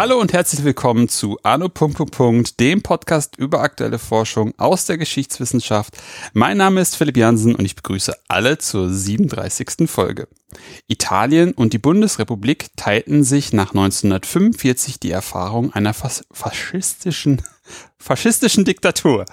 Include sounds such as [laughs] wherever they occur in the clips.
Hallo und herzlich willkommen zu Anno. dem Podcast über aktuelle Forschung aus der Geschichtswissenschaft. Mein Name ist Philipp Jansen und ich begrüße alle zur 37. Folge. Italien und die Bundesrepublik teilten sich nach 1945 die Erfahrung einer fas faschistischen, faschistischen Diktatur.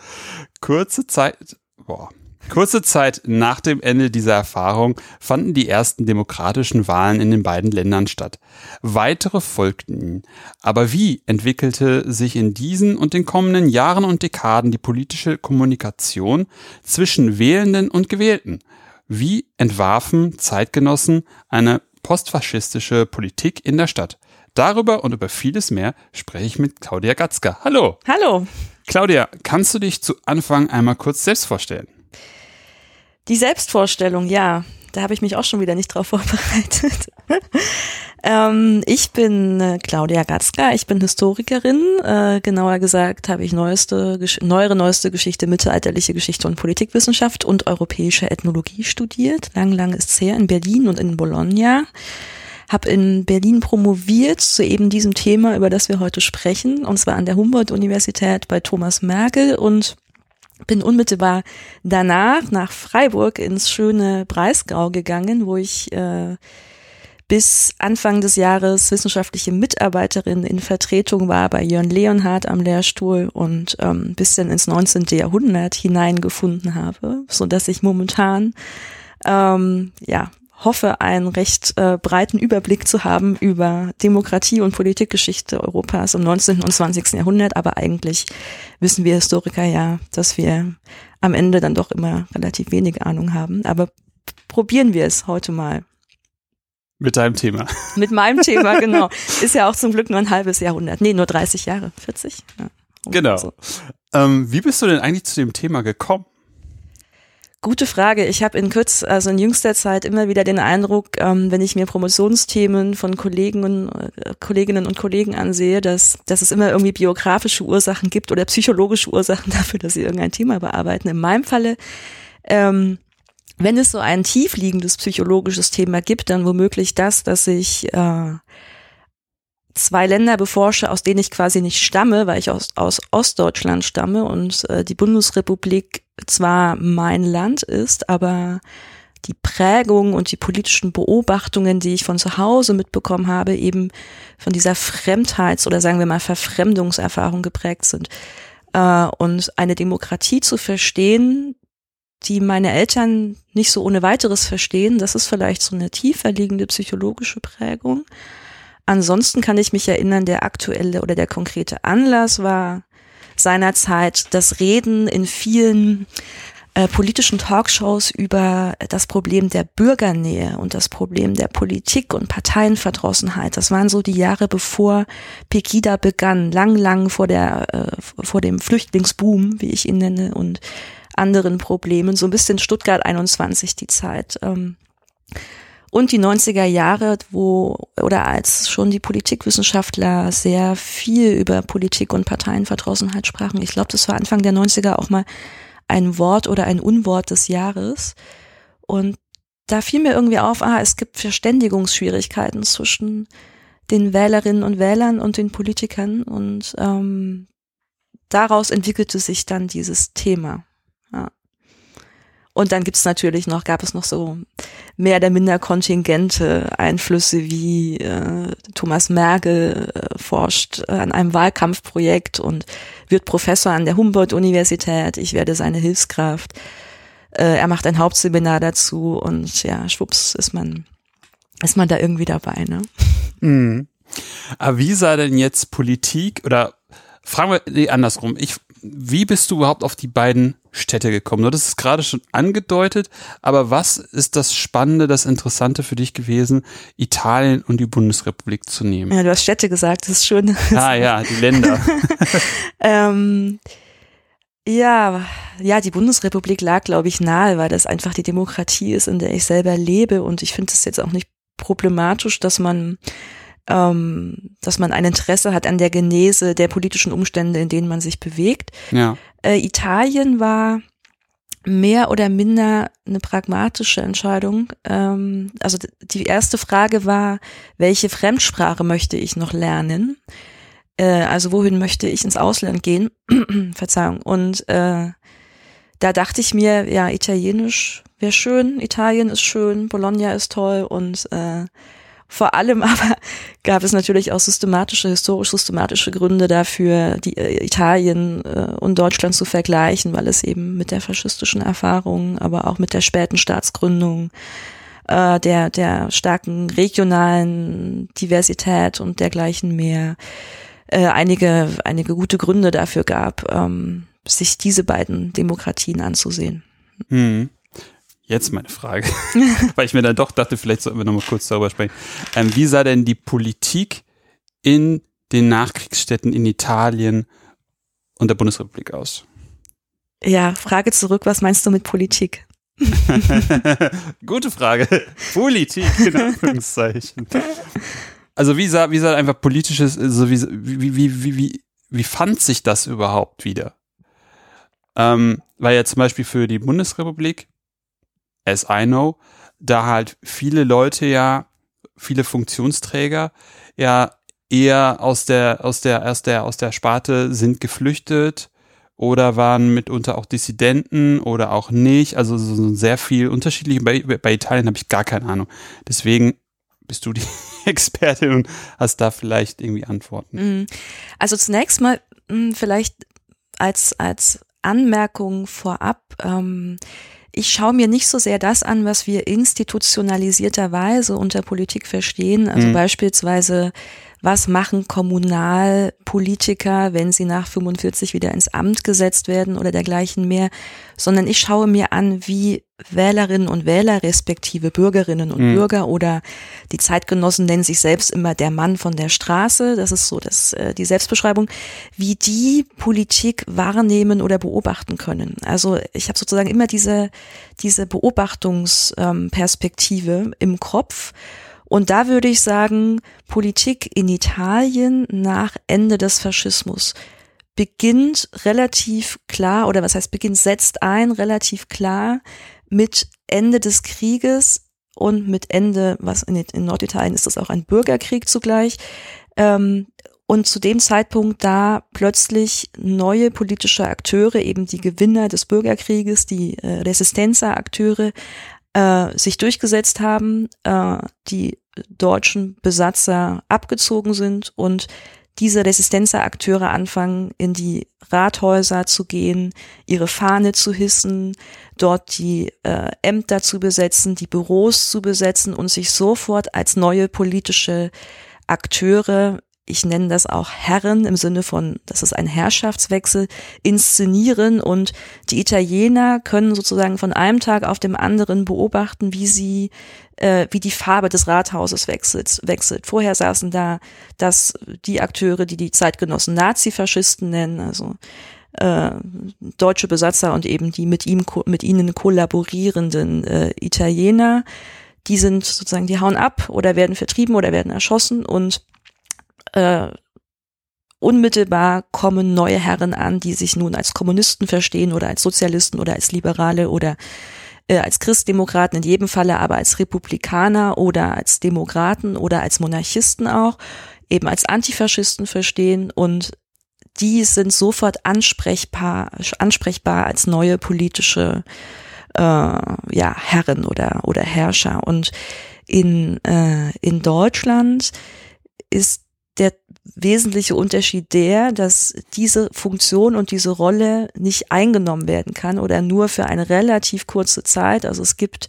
Kurze Zeit, boah, Kurze Zeit nach dem Ende dieser Erfahrung fanden die ersten demokratischen Wahlen in den beiden Ländern statt. Weitere folgten. Aber wie entwickelte sich in diesen und den kommenden Jahren und Dekaden die politische Kommunikation zwischen Wählenden und Gewählten? Wie entwarfen Zeitgenossen eine postfaschistische Politik in der Stadt? Darüber und über vieles mehr spreche ich mit Claudia Gatzka. Hallo. Hallo. Claudia, kannst du dich zu Anfang einmal kurz selbst vorstellen? Die Selbstvorstellung, ja. Da habe ich mich auch schon wieder nicht drauf [laughs] vorbereitet. ähm, ich bin äh, Claudia Gatzka, ich bin Historikerin. Äh, genauer gesagt habe ich neueste, neuere neueste Geschichte, mittelalterliche Geschichte und Politikwissenschaft und europäische Ethnologie studiert. Lang, lang ist es her in Berlin und in Bologna. Habe in Berlin promoviert zu eben diesem Thema, über das wir heute sprechen, und zwar an der Humboldt-Universität bei Thomas Merkel und bin unmittelbar danach nach Freiburg ins schöne Breisgau gegangen, wo ich äh, bis Anfang des Jahres wissenschaftliche Mitarbeiterin in Vertretung war bei Jörn Leonhardt am Lehrstuhl und ähm, bisschen ins 19. Jahrhundert hineingefunden habe, so dass ich momentan ähm, ja hoffe, einen recht äh, breiten Überblick zu haben über Demokratie und Politikgeschichte Europas im 19. und 20. Jahrhundert. Aber eigentlich wissen wir Historiker ja, dass wir am Ende dann doch immer relativ wenig Ahnung haben. Aber probieren wir es heute mal. Mit deinem Thema. Mit meinem Thema, [laughs] genau. Ist ja auch zum Glück nur ein halbes Jahrhundert. Nee, nur 30 Jahre, 40. Ja, genau. So. Ähm, wie bist du denn eigentlich zu dem Thema gekommen? Gute Frage. Ich habe in Kürz, also in jüngster Zeit immer wieder den Eindruck, ähm, wenn ich mir Promotionsthemen von Kollegen äh, Kolleginnen und Kollegen ansehe, dass, dass es immer irgendwie biografische Ursachen gibt oder psychologische Ursachen [laughs] dafür, dass sie irgendein Thema bearbeiten. In meinem Falle, ähm, wenn es so ein tiefliegendes psychologisches Thema gibt, dann womöglich das, dass ich äh, zwei Länder beforsche, aus denen ich quasi nicht stamme, weil ich aus, aus Ostdeutschland stamme und äh, die Bundesrepublik zwar mein Land ist, aber die Prägung und die politischen Beobachtungen, die ich von zu Hause mitbekommen habe, eben von dieser Fremdheits- oder sagen wir mal Verfremdungserfahrung geprägt sind. Äh, und eine Demokratie zu verstehen, die meine Eltern nicht so ohne weiteres verstehen, das ist vielleicht so eine tiefer liegende psychologische Prägung. Ansonsten kann ich mich erinnern, der aktuelle oder der konkrete Anlass war seinerzeit das Reden in vielen äh, politischen Talkshows über das Problem der Bürgernähe und das Problem der Politik und Parteienverdrossenheit. Das waren so die Jahre bevor Pegida begann, lang, lang vor der, äh, vor dem Flüchtlingsboom, wie ich ihn nenne, und anderen Problemen. So ein bisschen Stuttgart 21 die Zeit. Ähm, und die 90er Jahre, wo oder als schon die Politikwissenschaftler sehr viel über Politik und Parteienverdrossenheit sprachen. Ich glaube, das war Anfang der 90er auch mal ein Wort oder ein Unwort des Jahres. Und da fiel mir irgendwie auf, ah, es gibt Verständigungsschwierigkeiten zwischen den Wählerinnen und Wählern und den Politikern. Und ähm, daraus entwickelte sich dann dieses Thema. Und dann gibt's natürlich noch, gab es noch so mehr oder minder kontingente Einflüsse wie äh, Thomas Merkel äh, forscht äh, an einem Wahlkampfprojekt und wird Professor an der Humboldt-Universität. Ich werde seine Hilfskraft. Äh, er macht ein Hauptseminar dazu und ja, schwupps ist man, ist man da irgendwie dabei, ne? Mhm. Aber wie sah denn jetzt Politik oder fragen wir nee, andersrum. Ich wie bist du überhaupt auf die beiden Städte gekommen? Du hattest es gerade schon angedeutet, aber was ist das Spannende, das Interessante für dich gewesen, Italien und die Bundesrepublik zu nehmen? Ja, du hast Städte gesagt, das ist schön. Ah ja, die Länder. [laughs] ähm, ja, ja, die Bundesrepublik lag, glaube ich, nahe, weil das einfach die Demokratie ist, in der ich selber lebe und ich finde es jetzt auch nicht problematisch, dass man ähm, dass man ein Interesse hat an der Genese der politischen Umstände, in denen man sich bewegt. Ja. Äh, Italien war mehr oder minder eine pragmatische Entscheidung. Ähm, also die erste Frage war, welche Fremdsprache möchte ich noch lernen? Äh, also wohin möchte ich ins Ausland gehen? [clears throat] Verzeihung. Und äh, da dachte ich mir, ja, Italienisch wäre schön, Italien ist schön, Bologna ist toll und äh, vor allem aber [laughs] gab es natürlich auch systematische, historisch systematische Gründe dafür, die äh, Italien äh, und Deutschland zu vergleichen, weil es eben mit der faschistischen Erfahrung, aber auch mit der späten Staatsgründung, äh, der, der starken regionalen Diversität und dergleichen mehr äh, einige, einige gute Gründe dafür gab, ähm, sich diese beiden Demokratien anzusehen. Hm. Jetzt meine Frage, [laughs] weil ich mir dann doch dachte, vielleicht sollten wir noch mal kurz darüber sprechen. Ähm, wie sah denn die Politik in den Nachkriegsstädten in Italien und der Bundesrepublik aus? Ja, Frage zurück, was meinst du mit Politik? [laughs] Gute Frage. Politik, in [laughs] Anführungszeichen. Also wie sah, wie sah einfach politisches, also wie, wie, wie, wie, wie, wie fand sich das überhaupt wieder? Ähm, weil ja zum Beispiel für die Bundesrepublik as I know, da halt viele Leute ja, viele Funktionsträger ja eher aus der, aus der, aus der, aus der Sparte sind geflüchtet oder waren mitunter auch Dissidenten oder auch nicht. Also so sehr viel unterschiedlich. Bei, bei Italien habe ich gar keine Ahnung. Deswegen bist du die [laughs] Expertin und hast da vielleicht irgendwie Antworten. Mhm. Also zunächst mal hm, vielleicht als, als Anmerkung vorab. Ähm, ich schaue mir nicht so sehr das an, was wir institutionalisierterweise unter Politik verstehen. Also mhm. beispielsweise, was machen Kommunalpolitiker, wenn sie nach 45 wieder ins Amt gesetzt werden oder dergleichen mehr, sondern ich schaue mir an, wie Wählerinnen und Wähler respektive Bürgerinnen und mhm. Bürger oder die Zeitgenossen nennen sich selbst immer der Mann von der Straße, das ist so das, äh, die Selbstbeschreibung, wie die Politik wahrnehmen oder beobachten können. Also ich habe sozusagen immer diese, diese Beobachtungsperspektive ähm, im Kopf. Und da würde ich sagen, Politik in Italien nach Ende des Faschismus beginnt relativ klar, oder was heißt beginnt, setzt ein relativ klar mit Ende des Krieges und mit Ende, was in, in Norditalien ist das auch ein Bürgerkrieg zugleich, ähm, und zu dem Zeitpunkt, da plötzlich neue politische Akteure, eben die Gewinner des Bürgerkrieges, die äh, Resistenza-Akteure, äh, sich durchgesetzt haben, äh, die deutschen Besatzer abgezogen sind und diese Resistenza-Akteure anfangen, in die Rathäuser zu gehen, ihre Fahne zu hissen, dort die äh, Ämter zu besetzen, die Büros zu besetzen und sich sofort als neue politische Akteure ich nenne das auch Herren im Sinne von, das ist ein Herrschaftswechsel, inszenieren und die Italiener können sozusagen von einem Tag auf dem anderen beobachten, wie sie, äh, wie die Farbe des Rathauses wechselt, wechselt. Vorher saßen da das, die Akteure, die die Zeitgenossen Nazifaschisten nennen, also äh, deutsche Besatzer und eben die mit ihm, mit ihnen kollaborierenden äh, Italiener. Die sind sozusagen, die hauen ab oder werden vertrieben oder werden erschossen und äh, unmittelbar kommen neue Herren an, die sich nun als Kommunisten verstehen oder als Sozialisten oder als Liberale oder äh, als Christdemokraten in jedem Falle, aber als Republikaner oder als Demokraten oder als Monarchisten auch, eben als Antifaschisten verstehen und die sind sofort ansprechbar, ansprechbar als neue politische äh, ja, Herren oder, oder Herrscher. Und in, äh, in Deutschland ist der wesentliche Unterschied der, dass diese Funktion und diese Rolle nicht eingenommen werden kann oder nur für eine relativ kurze Zeit. Also es gibt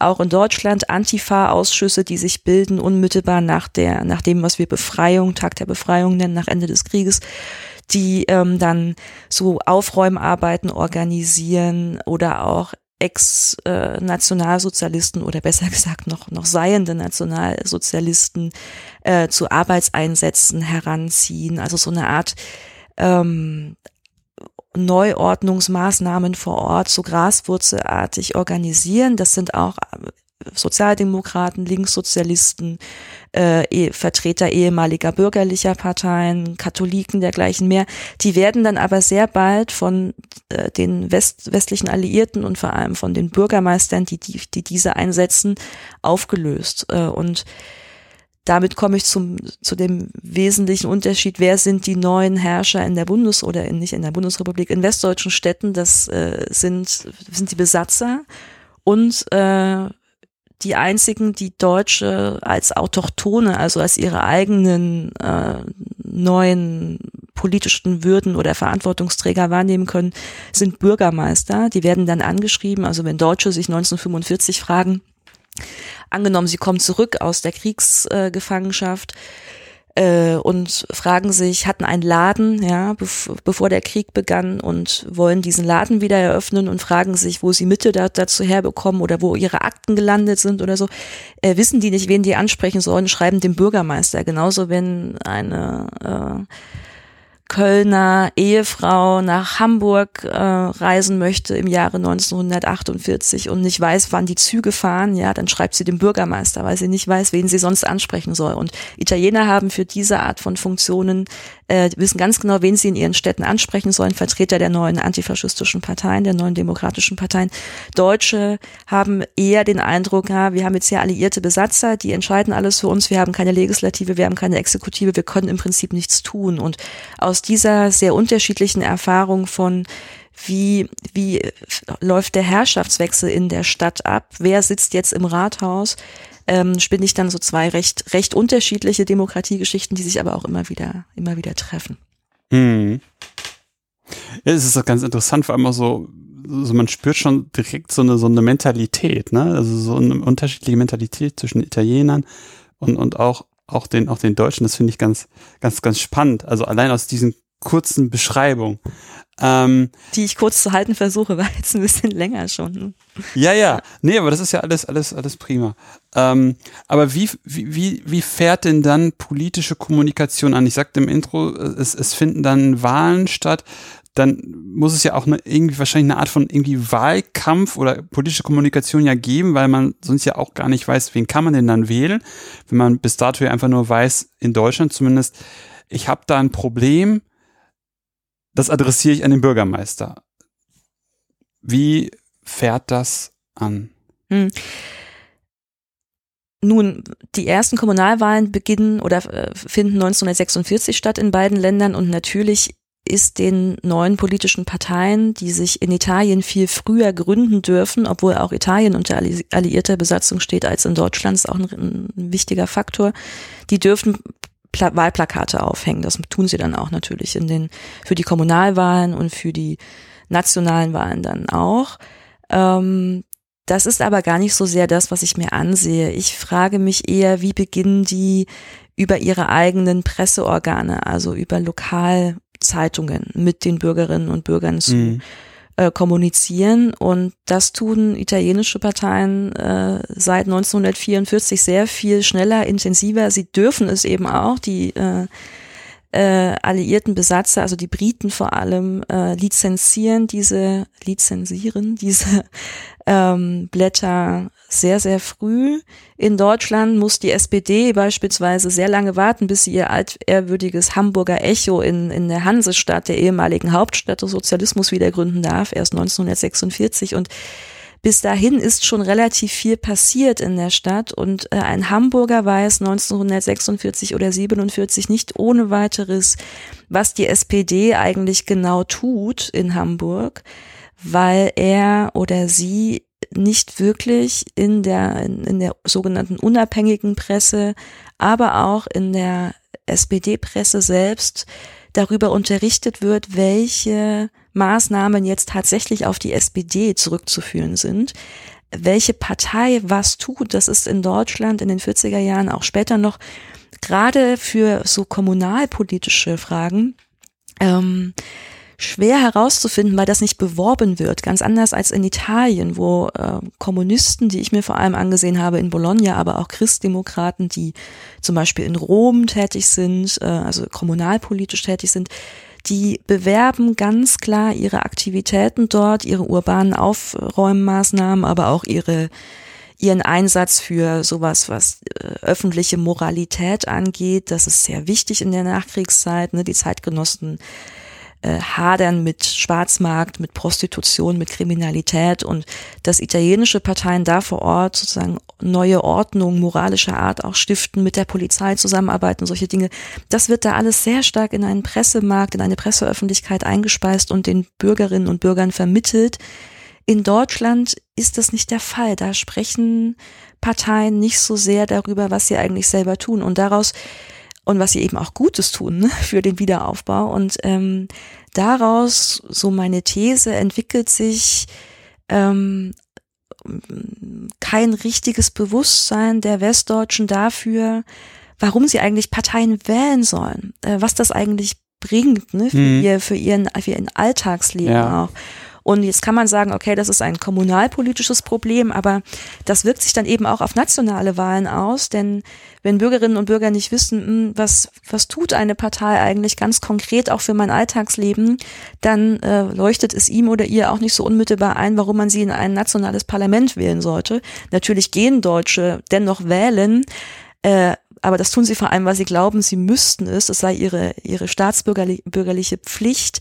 auch in Deutschland Antifa-Ausschüsse, die sich bilden unmittelbar nach der, nach dem, was wir Befreiung, Tag der Befreiung nennen, nach Ende des Krieges, die ähm, dann so Aufräumarbeiten organisieren oder auch Ex-Nationalsozialisten oder besser gesagt noch, noch seiende Nationalsozialisten äh, zu Arbeitseinsätzen heranziehen. Also so eine Art ähm, Neuordnungsmaßnahmen vor Ort so graswurzelartig organisieren. Das sind auch Sozialdemokraten, Linkssozialisten, äh, eh, Vertreter ehemaliger bürgerlicher Parteien, Katholiken dergleichen mehr. Die werden dann aber sehr bald von äh, den West, westlichen Alliierten und vor allem von den Bürgermeistern, die, die, die diese einsetzen, aufgelöst. Äh, und damit komme ich zum, zu dem wesentlichen Unterschied, wer sind die neuen Herrscher in der Bundes- oder in, nicht in der Bundesrepublik, in westdeutschen Städten, das äh, sind, sind die Besatzer und äh, die einzigen, die Deutsche als Autochtone, also als ihre eigenen äh, neuen politischen Würden oder Verantwortungsträger wahrnehmen können, sind Bürgermeister. Die werden dann angeschrieben. Also wenn Deutsche sich 1945 fragen, Angenommen, sie kommen zurück aus der Kriegsgefangenschaft äh, und fragen sich, hatten einen Laden, ja, bev bevor der Krieg begann und wollen diesen Laden wieder eröffnen und fragen sich, wo sie Mitte da, dazu herbekommen oder wo ihre Akten gelandet sind oder so, äh, wissen die nicht, wen die ansprechen sollen, schreiben dem Bürgermeister. Genauso wenn eine äh, Kölner Ehefrau nach Hamburg äh, reisen möchte im Jahre 1948 und nicht weiß, wann die Züge fahren, ja, dann schreibt sie dem Bürgermeister, weil sie nicht weiß, wen sie sonst ansprechen soll. Und Italiener haben für diese Art von Funktionen äh, wissen ganz genau, wen sie in ihren Städten ansprechen sollen, Vertreter der neuen antifaschistischen Parteien, der neuen demokratischen Parteien. Deutsche haben eher den Eindruck, ja, wir haben jetzt hier alliierte Besatzer, die entscheiden alles für uns, wir haben keine Legislative, wir haben keine Exekutive, wir können im Prinzip nichts tun. Und aus dieser sehr unterschiedlichen Erfahrung von wie, wie läuft der Herrschaftswechsel in der Stadt ab? Wer sitzt jetzt im Rathaus? Ähm, spinne ich dann so zwei recht, recht unterschiedliche Demokratiegeschichten, die sich aber auch immer wieder, immer wieder treffen. Hm. Ja, es ist ganz interessant, vor allem auch so, so man spürt schon direkt so eine, so eine Mentalität, ne? Also so eine unterschiedliche Mentalität zwischen Italienern und, und auch, auch den, auch den Deutschen. Das finde ich ganz, ganz, ganz spannend. Also allein aus diesen kurzen Beschreibungen. Ähm, die ich kurz zu halten versuche, [laughs] war jetzt ein bisschen länger schon. Ne? Ja, ja. Nee, aber das ist ja alles, alles, alles prima. Ähm, aber wie, wie, wie fährt denn dann politische Kommunikation an? Ich sagte im Intro, es, es finden dann Wahlen statt. Dann muss es ja auch eine, irgendwie wahrscheinlich eine Art von irgendwie Wahlkampf oder politische Kommunikation ja geben, weil man sonst ja auch gar nicht weiß, wen kann man denn dann wählen, wenn man bis dato ja einfach nur weiß, in Deutschland zumindest, ich habe da ein Problem, das adressiere ich an den Bürgermeister. Wie fährt das an? Hm. Nun, die ersten Kommunalwahlen beginnen oder äh, finden 1946 statt in beiden Ländern und natürlich ist den neuen politischen Parteien, die sich in Italien viel früher gründen dürfen, obwohl auch Italien unter alliierter Besatzung steht als in Deutschland, ist auch ein, ein wichtiger Faktor. Die dürfen Pla Wahlplakate aufhängen. Das tun sie dann auch natürlich in den, für die Kommunalwahlen und für die nationalen Wahlen dann auch. Ähm, das ist aber gar nicht so sehr das, was ich mir ansehe. Ich frage mich eher, wie beginnen die über ihre eigenen Presseorgane, also über Lokalzeitungen mit den Bürgerinnen und Bürgern zu mhm äh, kommunizieren. Und das tun italienische Parteien äh, seit 1944 sehr viel schneller, intensiver. Sie dürfen es eben auch. Die äh, äh, alliierten Besatzer, also die Briten vor allem, äh, lizenzieren diese, lizenzieren diese [laughs] ähm, Blätter sehr, sehr früh. In Deutschland muss die SPD beispielsweise sehr lange warten, bis sie ihr altehrwürdiges Hamburger Echo in, in der Hansestadt, der ehemaligen Hauptstadt des Sozialismus wieder gründen darf, erst 1946. Und bis dahin ist schon relativ viel passiert in der Stadt und äh, ein Hamburger weiß 1946 oder 47 nicht ohne weiteres, was die SPD eigentlich genau tut in Hamburg, weil er oder sie nicht wirklich in der, in, in der sogenannten unabhängigen Presse, aber auch in der SPD-Presse selbst darüber unterrichtet wird, welche Maßnahmen jetzt tatsächlich auf die SPD zurückzuführen sind. Welche Partei was tut, das ist in Deutschland in den 40er Jahren, auch später noch, gerade für so kommunalpolitische Fragen, ähm, schwer herauszufinden, weil das nicht beworben wird. Ganz anders als in Italien, wo äh, Kommunisten, die ich mir vor allem angesehen habe in Bologna, aber auch Christdemokraten, die zum Beispiel in Rom tätig sind, äh, also kommunalpolitisch tätig sind, die bewerben ganz klar ihre Aktivitäten dort, ihre urbanen Aufräummaßnahmen, aber auch ihre ihren Einsatz für sowas, was äh, öffentliche Moralität angeht. Das ist sehr wichtig in der Nachkriegszeit. Ne? Die Zeitgenossen äh, hadern mit Schwarzmarkt, mit Prostitution, mit Kriminalität und dass italienische Parteien da vor Ort sozusagen neue Ordnung moralischer Art auch stiften, mit der Polizei zusammenarbeiten, solche Dinge. Das wird da alles sehr stark in einen Pressemarkt, in eine Presseöffentlichkeit eingespeist und den Bürgerinnen und Bürgern vermittelt. In Deutschland ist das nicht der Fall. Da sprechen Parteien nicht so sehr darüber, was sie eigentlich selber tun. Und daraus und was sie eben auch Gutes tun ne, [laughs] für den Wiederaufbau. Und ähm, daraus, so meine These, entwickelt sich ähm, kein richtiges Bewusstsein der Westdeutschen dafür, warum sie eigentlich Parteien wählen sollen, äh, was das eigentlich bringt ne, für, mhm. ihr, für, ihren, für ihren Alltagsleben ja. auch. Und jetzt kann man sagen, okay, das ist ein kommunalpolitisches Problem, aber das wirkt sich dann eben auch auf nationale Wahlen aus, denn wenn Bürgerinnen und Bürger nicht wissen, hm, was, was tut eine Partei eigentlich ganz konkret auch für mein Alltagsleben, dann äh, leuchtet es ihm oder ihr auch nicht so unmittelbar ein, warum man sie in ein nationales Parlament wählen sollte. Natürlich gehen Deutsche dennoch wählen, äh, aber das tun sie vor allem, weil sie glauben, sie müssten es, es sei ihre, ihre staatsbürgerliche Pflicht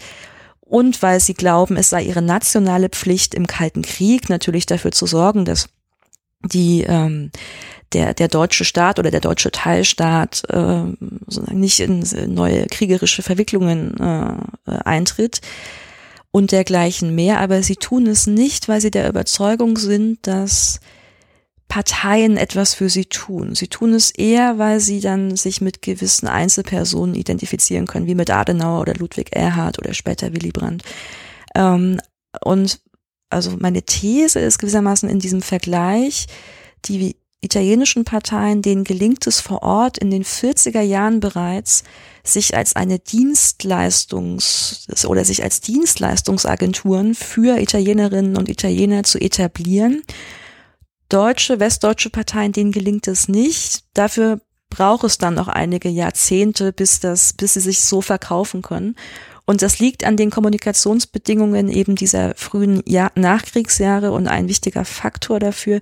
und weil sie glauben, es sei ihre nationale Pflicht im Kalten Krieg natürlich dafür zu sorgen, dass die ähm, der der deutsche Staat oder der deutsche Teilstaat äh, nicht in neue kriegerische Verwicklungen äh, eintritt und dergleichen mehr. Aber sie tun es nicht, weil sie der Überzeugung sind, dass Parteien etwas für sie tun. Sie tun es eher, weil sie dann sich mit gewissen Einzelpersonen identifizieren können, wie mit Adenauer oder Ludwig Erhard oder später Willy Brandt. Ähm, und also meine These ist gewissermaßen in diesem Vergleich, die italienischen Parteien, denen gelingt es vor Ort in den 40er Jahren bereits, sich als eine Dienstleistungs- oder sich als Dienstleistungsagenturen für Italienerinnen und Italiener zu etablieren deutsche, westdeutsche Parteien, denen gelingt es nicht. Dafür braucht es dann noch einige Jahrzehnte, bis das, bis sie sich so verkaufen können. Und das liegt an den Kommunikationsbedingungen eben dieser frühen Jahr Nachkriegsjahre und ein wichtiger Faktor dafür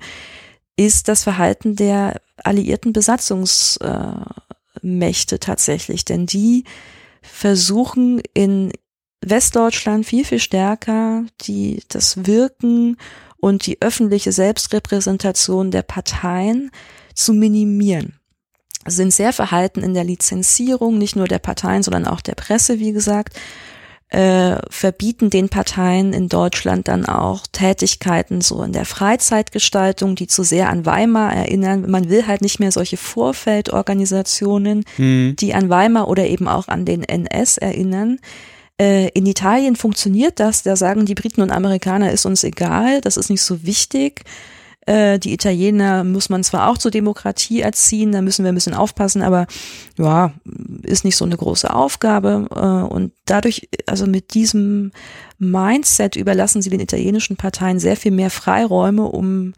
ist das Verhalten der alliierten Besatzungsmächte tatsächlich, denn die versuchen in Westdeutschland viel, viel stärker die, das Wirken und die öffentliche Selbstrepräsentation der Parteien zu minimieren. Sind sehr verhalten in der Lizenzierung, nicht nur der Parteien, sondern auch der Presse, wie gesagt, äh, verbieten den Parteien in Deutschland dann auch Tätigkeiten so in der Freizeitgestaltung, die zu sehr an Weimar erinnern. Man will halt nicht mehr solche Vorfeldorganisationen, mhm. die an Weimar oder eben auch an den NS erinnern. Äh, in Italien funktioniert das, da sagen die Briten und Amerikaner, ist uns egal, das ist nicht so wichtig. Äh, die Italiener muss man zwar auch zur Demokratie erziehen, da müssen wir ein bisschen aufpassen, aber ja, ist nicht so eine große Aufgabe. Äh, und dadurch, also mit diesem Mindset überlassen sie den italienischen Parteien sehr viel mehr Freiräume, um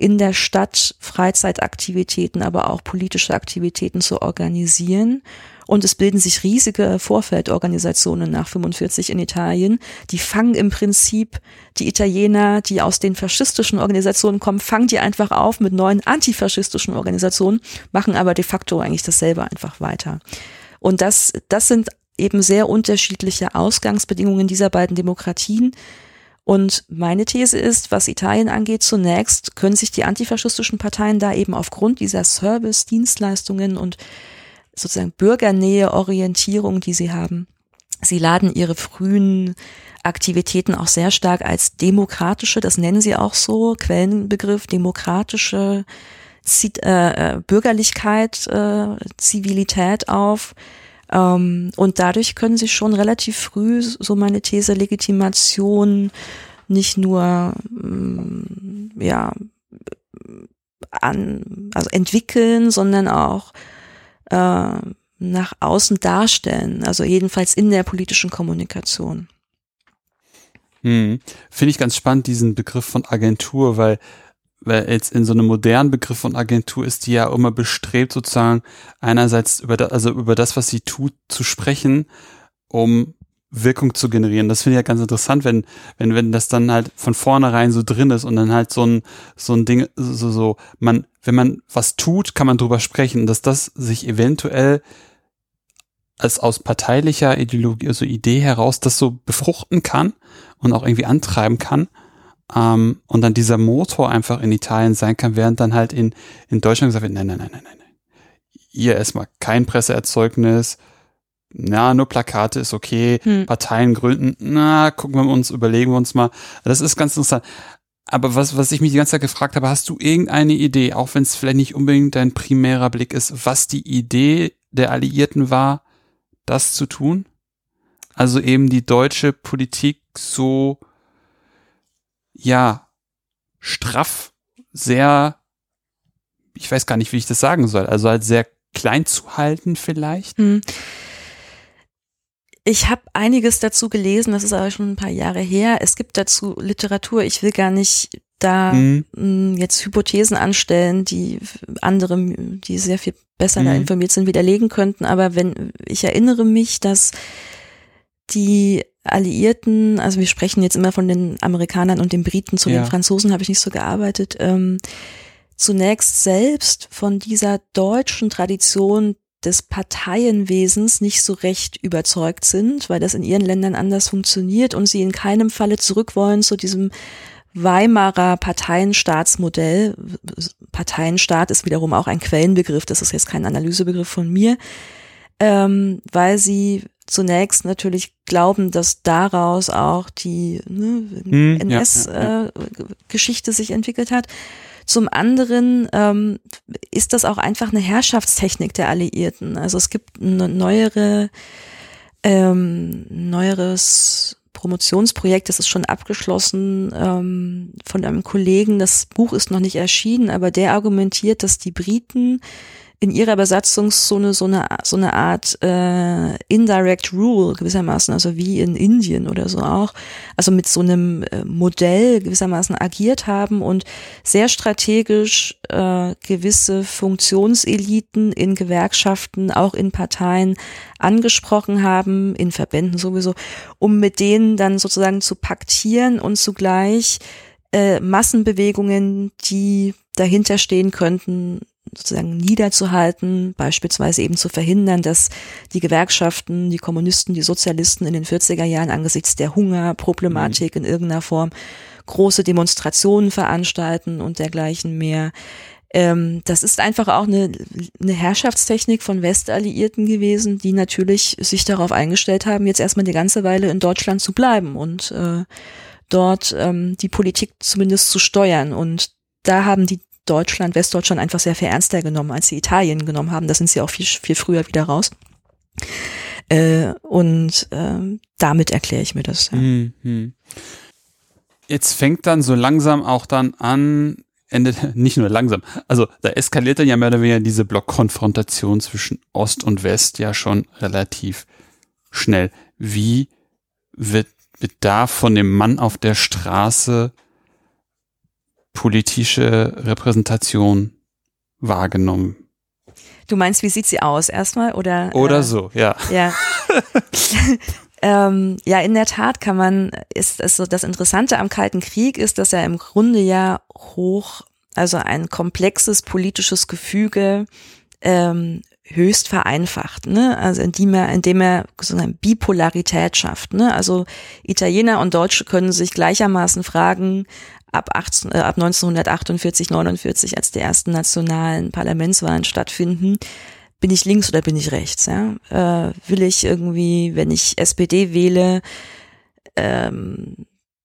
in der Stadt Freizeitaktivitäten, aber auch politische Aktivitäten zu organisieren. Und es bilden sich riesige Vorfeldorganisationen nach 45 in Italien. Die fangen im Prinzip die Italiener, die aus den faschistischen Organisationen kommen, fangen die einfach auf mit neuen antifaschistischen Organisationen, machen aber de facto eigentlich dasselbe einfach weiter. Und das, das sind eben sehr unterschiedliche Ausgangsbedingungen dieser beiden Demokratien. Und meine These ist, was Italien angeht, zunächst können sich die antifaschistischen Parteien da eben aufgrund dieser Service-Dienstleistungen und sozusagen Bürgernähe, Orientierung, die sie haben. Sie laden ihre frühen Aktivitäten auch sehr stark als demokratische, das nennen sie auch so, Quellenbegriff, demokratische äh, äh, Bürgerlichkeit, äh, Zivilität auf. Ähm, und dadurch können sie schon relativ früh, so meine These, Legitimation nicht nur mm, ja an, also entwickeln, sondern auch äh, nach außen darstellen, also jedenfalls in der politischen Kommunikation. Hm. Finde ich ganz spannend, diesen Begriff von Agentur, weil, weil jetzt in so einem modernen Begriff von Agentur ist die ja immer bestrebt, sozusagen einerseits über das, also über das, was sie tut, zu sprechen, um Wirkung zu generieren. Das finde ich ja ganz interessant, wenn, wenn, wenn das dann halt von vornherein so drin ist und dann halt so ein, so ein Ding, so, so, man, wenn man was tut, kann man drüber sprechen, dass das sich eventuell als aus parteilicher Ideologie, also Idee heraus, das so befruchten kann und auch irgendwie antreiben kann. Ähm, und dann dieser Motor einfach in Italien sein kann, während dann halt in, in Deutschland gesagt wird, nein, nein, nein, nein, nein. Ihr erstmal kein Presseerzeugnis, na, nur Plakate ist okay, hm. Parteien gründen, na, gucken wir uns, überlegen wir uns mal. Das ist ganz interessant. Aber was, was ich mich die ganze Zeit gefragt habe, hast du irgendeine Idee, auch wenn es vielleicht nicht unbedingt dein primärer Blick ist, was die Idee der Alliierten war, das zu tun? Also eben die deutsche Politik so, ja, straff, sehr, ich weiß gar nicht, wie ich das sagen soll, also halt sehr klein zu halten vielleicht. Hm. Ich habe einiges dazu gelesen, das ist aber schon ein paar Jahre her. Es gibt dazu Literatur. Ich will gar nicht da mhm. Hm, jetzt Hypothesen anstellen, die andere, die sehr viel besser mhm. da informiert sind, widerlegen könnten. Aber wenn ich erinnere mich, dass die Alliierten, also wir sprechen jetzt immer von den Amerikanern und den Briten, zu ja. den Franzosen habe ich nicht so gearbeitet, ähm, zunächst selbst von dieser deutschen Tradition des Parteienwesens nicht so recht überzeugt sind, weil das in ihren Ländern anders funktioniert und sie in keinem Falle zurück wollen zu diesem Weimarer Parteienstaatsmodell. Parteienstaat ist wiederum auch ein Quellenbegriff, das ist jetzt kein Analysebegriff von mir, ähm, weil sie zunächst natürlich glauben, dass daraus auch die ne, hm, NS-Geschichte ja, ja, äh, sich entwickelt hat. Zum anderen ähm, ist das auch einfach eine Herrschaftstechnik der Alliierten. Also es gibt eine neuere, ähm, neueres Promotionsprojekt, das ist schon abgeschlossen ähm, von einem Kollegen. Das Buch ist noch nicht erschienen, aber der argumentiert, dass die Briten in ihrer Besatzungszone so eine, so eine Art äh, Indirect Rule gewissermaßen, also wie in Indien oder so auch, also mit so einem äh, Modell gewissermaßen agiert haben und sehr strategisch äh, gewisse Funktionseliten in Gewerkschaften, auch in Parteien angesprochen haben, in Verbänden sowieso, um mit denen dann sozusagen zu paktieren und zugleich äh, Massenbewegungen, die dahinter stehen könnten, sozusagen niederzuhalten, beispielsweise eben zu verhindern, dass die Gewerkschaften, die Kommunisten, die Sozialisten in den 40er Jahren angesichts der Hungerproblematik mhm. in irgendeiner Form große Demonstrationen veranstalten und dergleichen mehr. Ähm, das ist einfach auch eine, eine Herrschaftstechnik von Westalliierten gewesen, die natürlich sich darauf eingestellt haben, jetzt erstmal die ganze Weile in Deutschland zu bleiben und äh, dort ähm, die Politik zumindest zu steuern. Und da haben die Deutschland, Westdeutschland einfach sehr viel ernster genommen, als sie Italien genommen haben. Da sind sie auch viel, viel früher wieder raus. Äh, und äh, damit erkläre ich mir das. Ja. Mhm. Jetzt fängt dann so langsam auch dann an, endet [laughs] nicht nur langsam, also da eskaliert dann ja mehr oder weniger diese Blockkonfrontation zwischen Ost und West ja schon relativ schnell. Wie wird, wird da von dem Mann auf der Straße politische Repräsentation wahrgenommen. Du meinst, wie sieht sie aus erstmal oder? Oder äh, so, ja. Ja. [laughs] ähm, ja, in der Tat kann man, ist es so, das Interessante am Kalten Krieg ist, dass er im Grunde ja hoch, also ein komplexes politisches Gefüge ähm, höchst vereinfacht, ne? Also indem er, indem er so eine Bipolarität schafft, ne? Also Italiener und Deutsche können sich gleichermaßen fragen, ab, 18, äh, ab 1948, 49, als die ersten nationalen Parlamentswahlen stattfinden, bin ich links oder bin ich rechts? Ja? Äh, will ich irgendwie, wenn ich SPD wähle, ähm,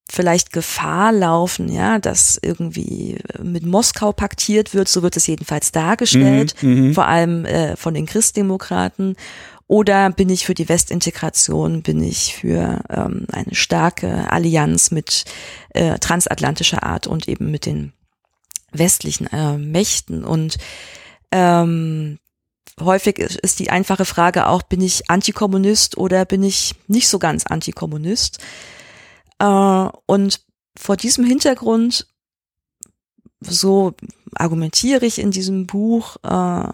vielleicht Gefahr laufen, ja, dass irgendwie mit Moskau paktiert wird, so wird es jedenfalls dargestellt, mhm, mhm. vor allem äh, von den Christdemokraten. Oder bin ich für die Westintegration, bin ich für ähm, eine starke Allianz mit äh, transatlantischer Art und eben mit den westlichen äh, Mächten. Und ähm, häufig ist die einfache Frage auch, bin ich Antikommunist oder bin ich nicht so ganz Antikommunist? Äh, und vor diesem Hintergrund, so argumentiere ich in diesem Buch, äh,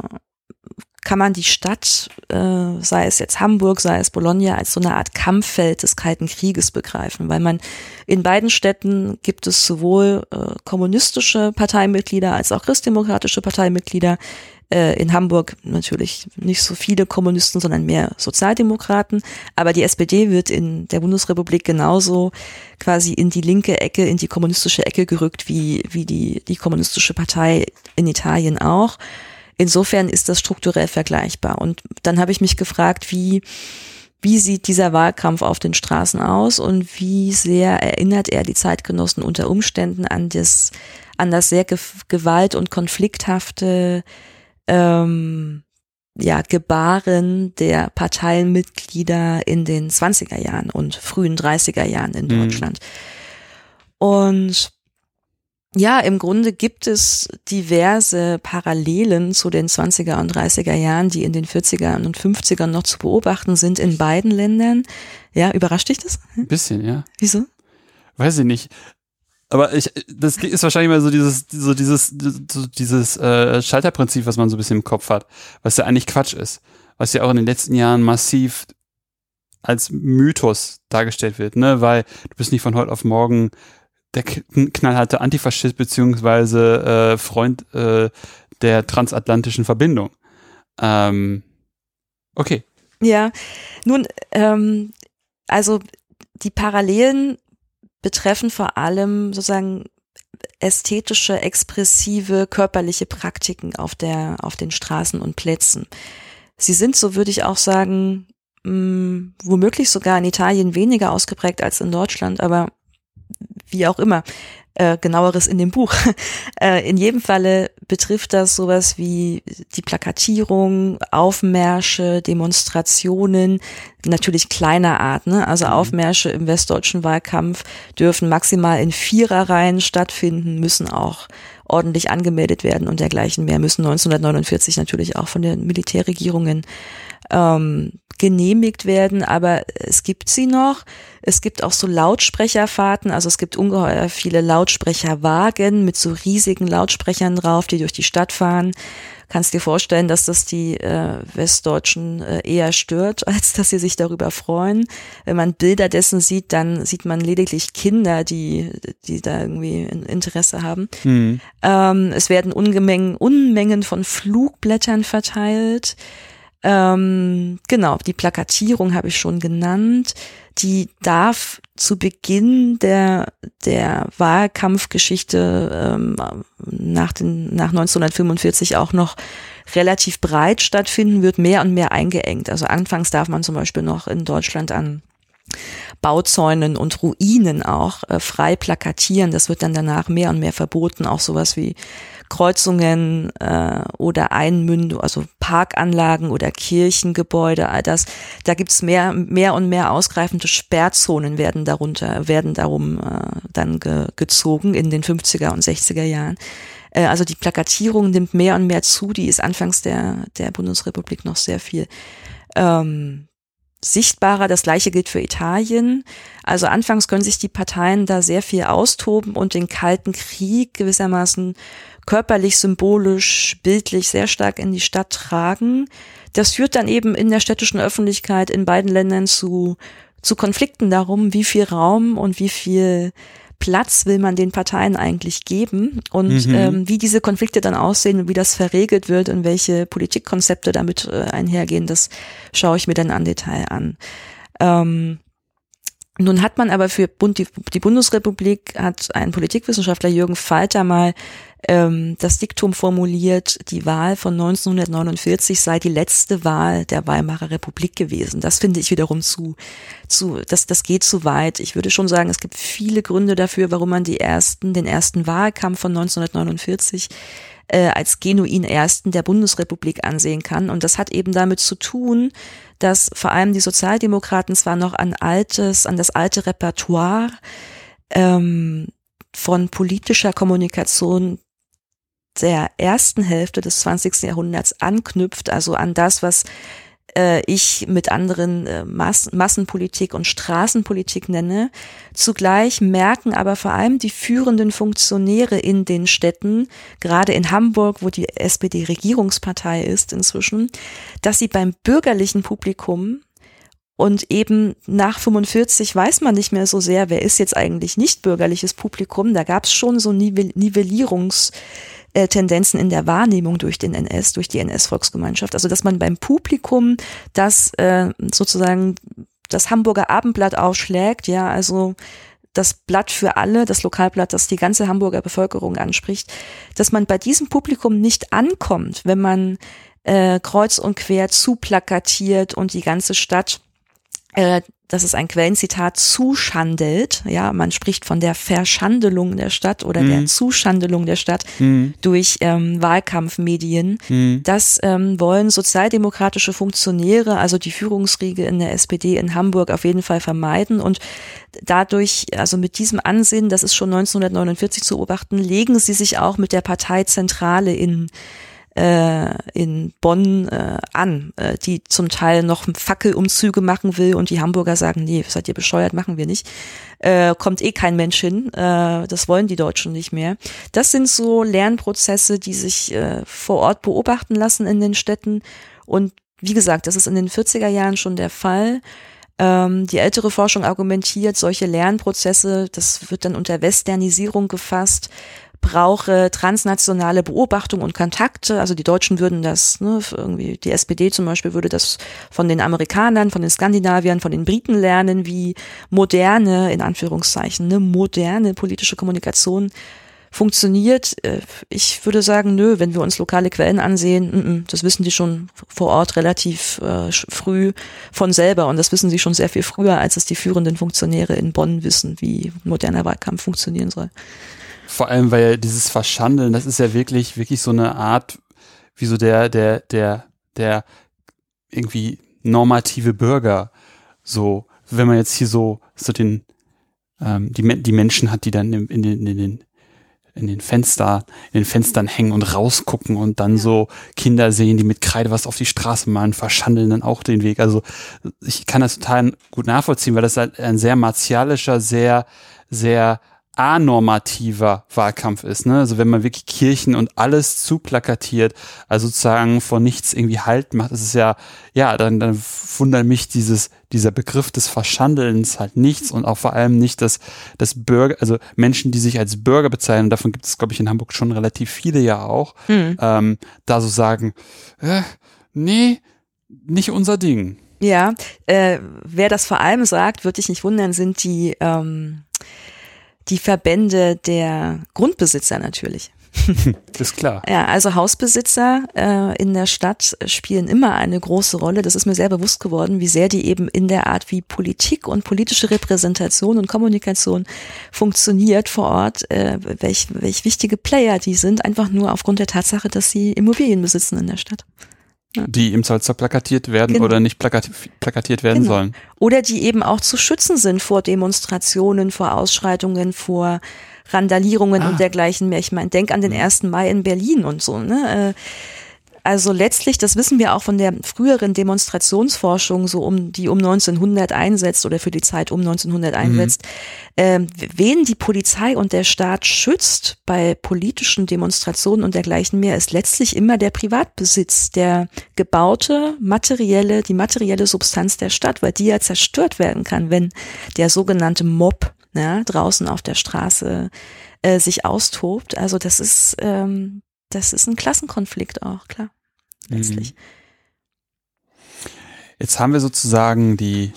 kann man die Stadt, äh, sei es jetzt Hamburg, sei es Bologna, als so eine Art Kampffeld des Kalten Krieges begreifen, weil man in beiden Städten gibt es sowohl äh, kommunistische Parteimitglieder als auch christdemokratische Parteimitglieder. Äh, in Hamburg natürlich nicht so viele Kommunisten, sondern mehr Sozialdemokraten. Aber die SPD wird in der Bundesrepublik genauso quasi in die linke Ecke, in die kommunistische Ecke gerückt, wie, wie die, die kommunistische Partei in Italien auch. Insofern ist das strukturell vergleichbar. Und dann habe ich mich gefragt, wie, wie sieht dieser Wahlkampf auf den Straßen aus und wie sehr erinnert er die Zeitgenossen unter Umständen an das, an das sehr gewalt- und konflikthafte ähm, ja, Gebaren der Parteienmitglieder in den 20er Jahren und frühen 30er Jahren in mhm. Deutschland. Mhm. Und ja, im Grunde gibt es diverse Parallelen zu den 20er und 30er Jahren, die in den 40er und 50er noch zu beobachten sind in beiden Ländern. Ja, überrascht dich das? Ein bisschen, ja. Wieso? Weiß ich nicht. Aber ich, das ist wahrscheinlich mal so dieses, so dieses, so dieses äh, Schalterprinzip, was man so ein bisschen im Kopf hat, was ja eigentlich Quatsch ist, was ja auch in den letzten Jahren massiv als Mythos dargestellt wird, ne, weil du bist nicht von heute auf morgen der knallharte Antifaschist beziehungsweise äh, Freund äh, der transatlantischen Verbindung. Ähm, okay. Ja, nun, ähm, also die Parallelen betreffen vor allem sozusagen ästhetische, expressive, körperliche Praktiken auf der, auf den Straßen und Plätzen. Sie sind, so würde ich auch sagen, mh, mm, womöglich sogar in Italien weniger ausgeprägt als in Deutschland, aber wie auch immer. Äh, genaueres in dem Buch. [laughs] Äh, in jedem Falle betrifft das sowas wie die Plakatierung, Aufmärsche, Demonstrationen, natürlich kleiner Art. Ne? Also mhm. Aufmärsche im westdeutschen Wahlkampf dürfen maximal in Viererreihen stattfinden, müssen auch ordentlich angemeldet werden und dergleichen mehr, müssen 1949 natürlich auch von den Militärregierungen ähm, genehmigt werden, aber es gibt sie noch. Es gibt auch so Lautsprecherfahrten, also es gibt ungeheuer viele Lautsprecherwagen mit so riesigen Lautsprechern drauf, die durch die Stadt fahren. Kannst dir vorstellen, dass das die äh, Westdeutschen äh, eher stört, [laughs] als dass sie sich darüber freuen. Wenn man Bilder dessen sieht, dann sieht man lediglich Kinder, die, die da irgendwie Interesse haben. Mhm. Ähm, es werden Ungemengen, Unmengen von Flugblättern verteilt. Ähm, genau, die Plakatierung habe ich schon genannt. Die darf zu Beginn der, der Wahlkampfgeschichte ähm, nach, den, nach 1945 auch noch relativ breit stattfinden, wird mehr und mehr eingeengt. Also anfangs darf man zum Beispiel noch in Deutschland an Bauzäunen und Ruinen auch äh, frei plakatieren. Das wird dann danach mehr und mehr verboten. Auch sowas wie Kreuzungen äh, oder Einmündung, also Parkanlagen oder Kirchengebäude, all das. Da gibt's mehr, mehr und mehr ausgreifende Sperrzonen werden darunter, werden darum äh, dann ge gezogen in den 50er und 60er Jahren. Äh, also die Plakatierung nimmt mehr und mehr zu, die ist anfangs der, der Bundesrepublik noch sehr viel ähm, sichtbarer. Das gleiche gilt für Italien. Also anfangs können sich die Parteien da sehr viel austoben und den Kalten Krieg gewissermaßen körperlich, symbolisch, bildlich sehr stark in die Stadt tragen. Das führt dann eben in der städtischen Öffentlichkeit in beiden Ländern zu, zu Konflikten darum, wie viel Raum und wie viel Platz will man den Parteien eigentlich geben und mhm. ähm, wie diese Konflikte dann aussehen und wie das verregelt wird und welche Politikkonzepte damit äh, einhergehen, das schaue ich mir dann an Detail an. Ähm, nun hat man aber für Bund, die, die Bundesrepublik hat ein Politikwissenschaftler Jürgen Falter mal ähm, das Diktum formuliert, die Wahl von 1949 sei die letzte Wahl der Weimarer Republik gewesen. Das finde ich wiederum zu, zu, das, das geht zu weit. Ich würde schon sagen, es gibt viele Gründe dafür, warum man die ersten, den ersten Wahlkampf von 1949 äh, als genuin ersten der Bundesrepublik ansehen kann. Und das hat eben damit zu tun, dass vor allem die Sozialdemokraten zwar noch an altes, an das alte Repertoire ähm, von politischer Kommunikation der ersten Hälfte des 20. Jahrhunderts anknüpft, also an das, was äh, ich mit anderen äh, Mass Massenpolitik und Straßenpolitik nenne. Zugleich merken aber vor allem die führenden Funktionäre in den Städten, gerade in Hamburg, wo die SPD Regierungspartei ist inzwischen, dass sie beim bürgerlichen Publikum und eben nach 45 weiß man nicht mehr so sehr, wer ist jetzt eigentlich nicht bürgerliches Publikum. Da gab es schon so Nivellierungs- äh, Tendenzen in der Wahrnehmung durch den NS, durch die NS-Volksgemeinschaft. Also dass man beim Publikum das äh, sozusagen das Hamburger Abendblatt aufschlägt, ja, also das Blatt für alle, das Lokalblatt, das die ganze Hamburger Bevölkerung anspricht, dass man bei diesem Publikum nicht ankommt, wenn man äh, kreuz und quer zuplakatiert und die ganze Stadt äh, das ist ein Quellenzitat, zuschandelt. Ja, man spricht von der Verschandelung der Stadt oder mhm. der Zuschandelung der Stadt mhm. durch ähm, Wahlkampfmedien. Mhm. Das ähm, wollen sozialdemokratische Funktionäre, also die Führungsriege in der SPD in Hamburg auf jeden Fall vermeiden und dadurch, also mit diesem Ansehen, das ist schon 1949 zu beobachten, legen sie sich auch mit der Parteizentrale in äh, in Bonn äh, an, äh, die zum Teil noch Fackelumzüge machen will und die Hamburger sagen, nee, seid ihr bescheuert, machen wir nicht. Äh, kommt eh kein Mensch hin, äh, das wollen die Deutschen nicht mehr. Das sind so Lernprozesse, die sich äh, vor Ort beobachten lassen in den Städten und wie gesagt, das ist in den 40er Jahren schon der Fall. Ähm, die ältere Forschung argumentiert, solche Lernprozesse, das wird dann unter Westernisierung gefasst, brauche transnationale Beobachtung und Kontakte. Also die Deutschen würden das, ne, irgendwie die SPD zum Beispiel würde das von den Amerikanern, von den Skandinaviern, von den Briten lernen, wie moderne, in Anführungszeichen, ne, moderne politische Kommunikation funktioniert. Äh, ich würde sagen, nö, wenn wir uns lokale Quellen ansehen, das wissen die schon vor Ort relativ äh, früh von selber und das wissen sie schon sehr viel früher, als es die führenden Funktionäre in Bonn wissen, wie moderner Wahlkampf funktionieren soll. Vor allem, weil dieses Verschandeln, das ist ja wirklich, wirklich so eine Art, wie so der, der, der, der irgendwie normative Bürger. So, wenn man jetzt hier so, so den, ähm, die, die Menschen hat, die dann in, in, den, in den, in den Fenster, in den Fenstern hängen und rausgucken und dann ja. so Kinder sehen, die mit Kreide was auf die Straße malen, verschandeln dann auch den Weg. Also ich kann das total gut nachvollziehen, weil das halt ein sehr martialischer, sehr, sehr anormativer Wahlkampf ist. Ne? Also wenn man wirklich Kirchen und alles zu plakatiert, also sozusagen vor nichts irgendwie Halt macht, ist es ja, ja, dann, dann wundert mich dieses, dieser Begriff des Verschandelns halt nichts und auch vor allem nicht, dass, dass Bürger, also Menschen, die sich als Bürger bezeichnen, davon gibt es, glaube ich, in Hamburg schon relativ viele ja auch, hm. ähm, da so sagen, äh, nee, nicht unser Ding. Ja, äh, wer das vor allem sagt, würde ich nicht wundern, sind die ähm die Verbände der Grundbesitzer natürlich. [laughs] Das ist klar. Ja, also Hausbesitzer äh, in der Stadt spielen immer eine große Rolle. Das ist mir sehr bewusst geworden, wie sehr die eben in der Art, wie Politik und politische Repräsentation und Kommunikation funktioniert vor Ort, äh, welch, welch wichtige Player die sind, einfach nur aufgrund der Tatsache, dass sie Immobilien besitzen in der Stadt die im Zollstock plakatiert werden genau. oder nicht plakatiert werden genau. sollen. Oder die eben auch zu schützen sind vor Demonstrationen, vor Ausschreitungen, vor Randalierungen ah. und dergleichen mehr. Ich meine, denk an den 1. Mhm. Mai in Berlin und so. Ne? Äh, also letztlich, das wissen wir auch von der früheren Demonstrationsforschung, so um die um 1900 einsetzt oder für die Zeit um 1900 mhm. einsetzt, mhm. äh, wen die Polizei und der Staat schützt bei politischen Demonstrationen und dergleichen mehr, ist letztlich immer der Privatbesitz, der gebaute materielle, die materielle Substanz der Stadt, weil die ja zerstört werden kann, wenn der sogenannte Mob ja, draußen auf der Straße äh, sich austobt. Also das ist ähm, das ist ein Klassenkonflikt auch, klar. Letztlich. Mhm. Jetzt haben wir sozusagen die,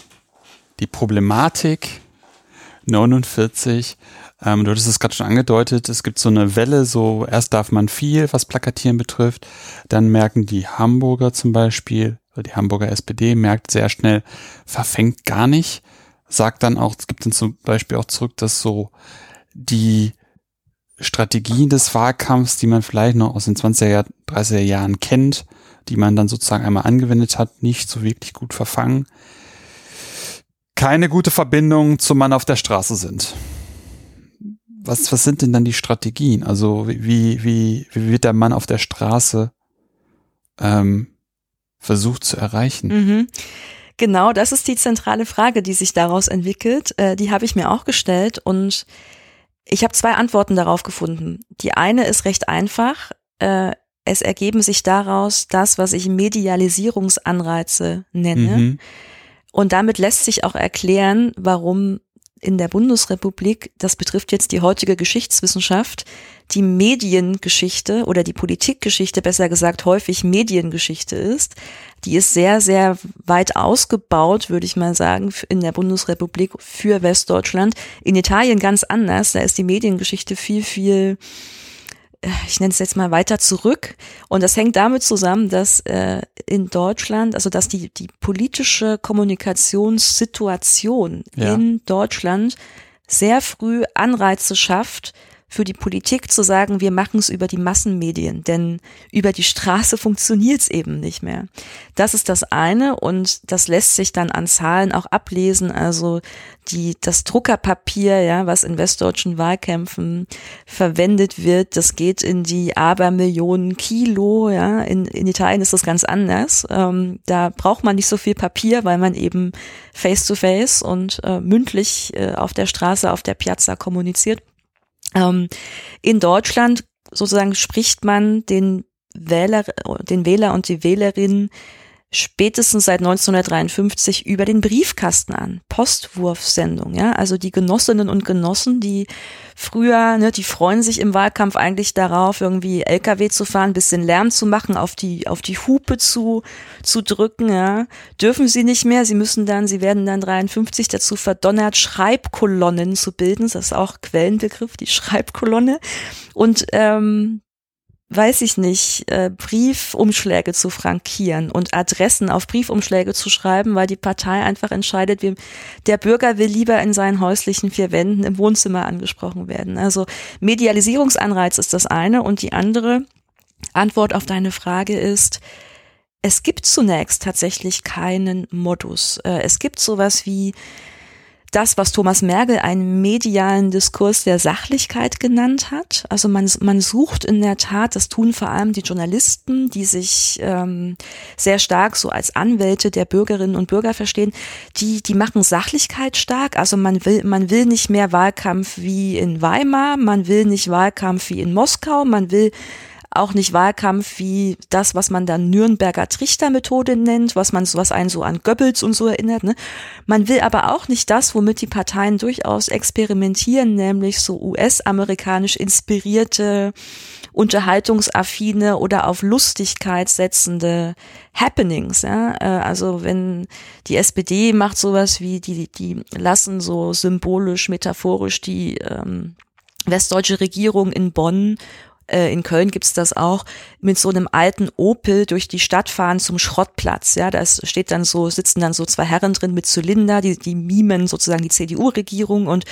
die Problematik 49. Ähm, du hattest es gerade schon angedeutet, es gibt so eine Welle, so erst darf man viel, was Plakatieren betrifft, dann merken die Hamburger zum Beispiel, oder die Hamburger SPD merkt sehr schnell, verfängt gar nicht, sagt dann auch, es gibt dann zum Beispiel auch zurück, dass so die Strategien des Wahlkampfs, die man vielleicht noch aus den 20er, 30er Jahren kennt, die man dann sozusagen einmal angewendet hat, nicht so wirklich gut verfangen, keine gute Verbindung zum Mann auf der Straße sind. Was, was sind denn dann die Strategien? Also wie, wie, wie wird der Mann auf der Straße ähm, versucht zu erreichen? Mhm. Genau, das ist die zentrale Frage, die sich daraus entwickelt. Äh, die habe ich mir auch gestellt und ich habe zwei Antworten darauf gefunden. Die eine ist recht einfach. Äh, es ergeben sich daraus das, was ich Medialisierungsanreize nenne. Mhm. Und damit lässt sich auch erklären, warum in der Bundesrepublik, das betrifft jetzt die heutige Geschichtswissenschaft, die Mediengeschichte oder die Politikgeschichte, besser gesagt häufig Mediengeschichte ist. Die ist sehr, sehr weit ausgebaut, würde ich mal sagen, in der Bundesrepublik für Westdeutschland. In Italien ganz anders. Da ist die Mediengeschichte viel, viel ich nenne es jetzt mal weiter zurück. Und das hängt damit zusammen, dass äh, in Deutschland, also dass die, die politische Kommunikationssituation ja. in Deutschland sehr früh Anreize schafft, für die Politik zu sagen, wir machen es über die Massenmedien, denn über die Straße [laughs] funktioniert es eben nicht mehr. Das ist das eine und das lässt sich dann an Zahlen auch ablesen. Also die, das Druckerpapier, ja, was in westdeutschen Wahlkämpfen verwendet wird, das geht in die Abermillionen Kilo, ja. In, in Italien ist das ganz anders. Ähm, da braucht man nicht so viel Papier, weil man eben face to face und äh, mündlich äh, auf der Straße, auf der Piazza kommuniziert. Ähm, in Deutschland sozusagen spricht man den Wähler, den Wähler und die Wählerin spätestens seit 1953 über den Briefkasten an. Postwurfsendung, ja. Also die Genossinnen und Genossen, die früher, ne, die freuen sich im Wahlkampf eigentlich darauf, irgendwie LKW zu fahren, bisschen Lärm zu machen, auf die, auf die Hupe zu, zu drücken, ja. Dürfen sie nicht mehr. Sie müssen dann, sie werden dann 53 dazu verdonnert, Schreibkolonnen zu bilden. Das ist auch Quellenbegriff, die Schreibkolonne. Und ähm, weiß ich nicht, äh, Briefumschläge zu frankieren und Adressen auf Briefumschläge zu schreiben, weil die Partei einfach entscheidet, wie, der Bürger will lieber in seinen häuslichen vier Wänden im Wohnzimmer angesprochen werden. Also Medialisierungsanreiz ist das eine und die andere Antwort auf deine Frage ist, es gibt zunächst tatsächlich keinen Modus. Äh, es gibt sowas wie das, was Thomas Merkel einen medialen Diskurs der Sachlichkeit genannt hat. Also man, man sucht in der Tat, das tun vor allem die Journalisten, die sich ähm, sehr stark so als Anwälte der Bürgerinnen und Bürger verstehen, die, die machen Sachlichkeit stark. Also man will, man will nicht mehr Wahlkampf wie in Weimar, man will nicht Wahlkampf wie in Moskau, man will auch nicht Wahlkampf wie das, was man dann Nürnberger Trichtermethode nennt, was man was einen so an Goebbels und so erinnert. Ne? Man will aber auch nicht das, womit die Parteien durchaus experimentieren, nämlich so US-amerikanisch inspirierte, unterhaltungsaffine oder auf Lustigkeit setzende Happenings. Ja? Äh, also wenn die SPD macht sowas wie, die, die lassen so symbolisch, metaphorisch die ähm, westdeutsche Regierung in Bonn äh, in Köln gibt's das auch, mit so einem alten Opel durch die Stadt fahren zum Schrottplatz. Ja, da steht dann so, sitzen dann so zwei Herren drin mit Zylinder, die, die mimen sozusagen die CDU-Regierung und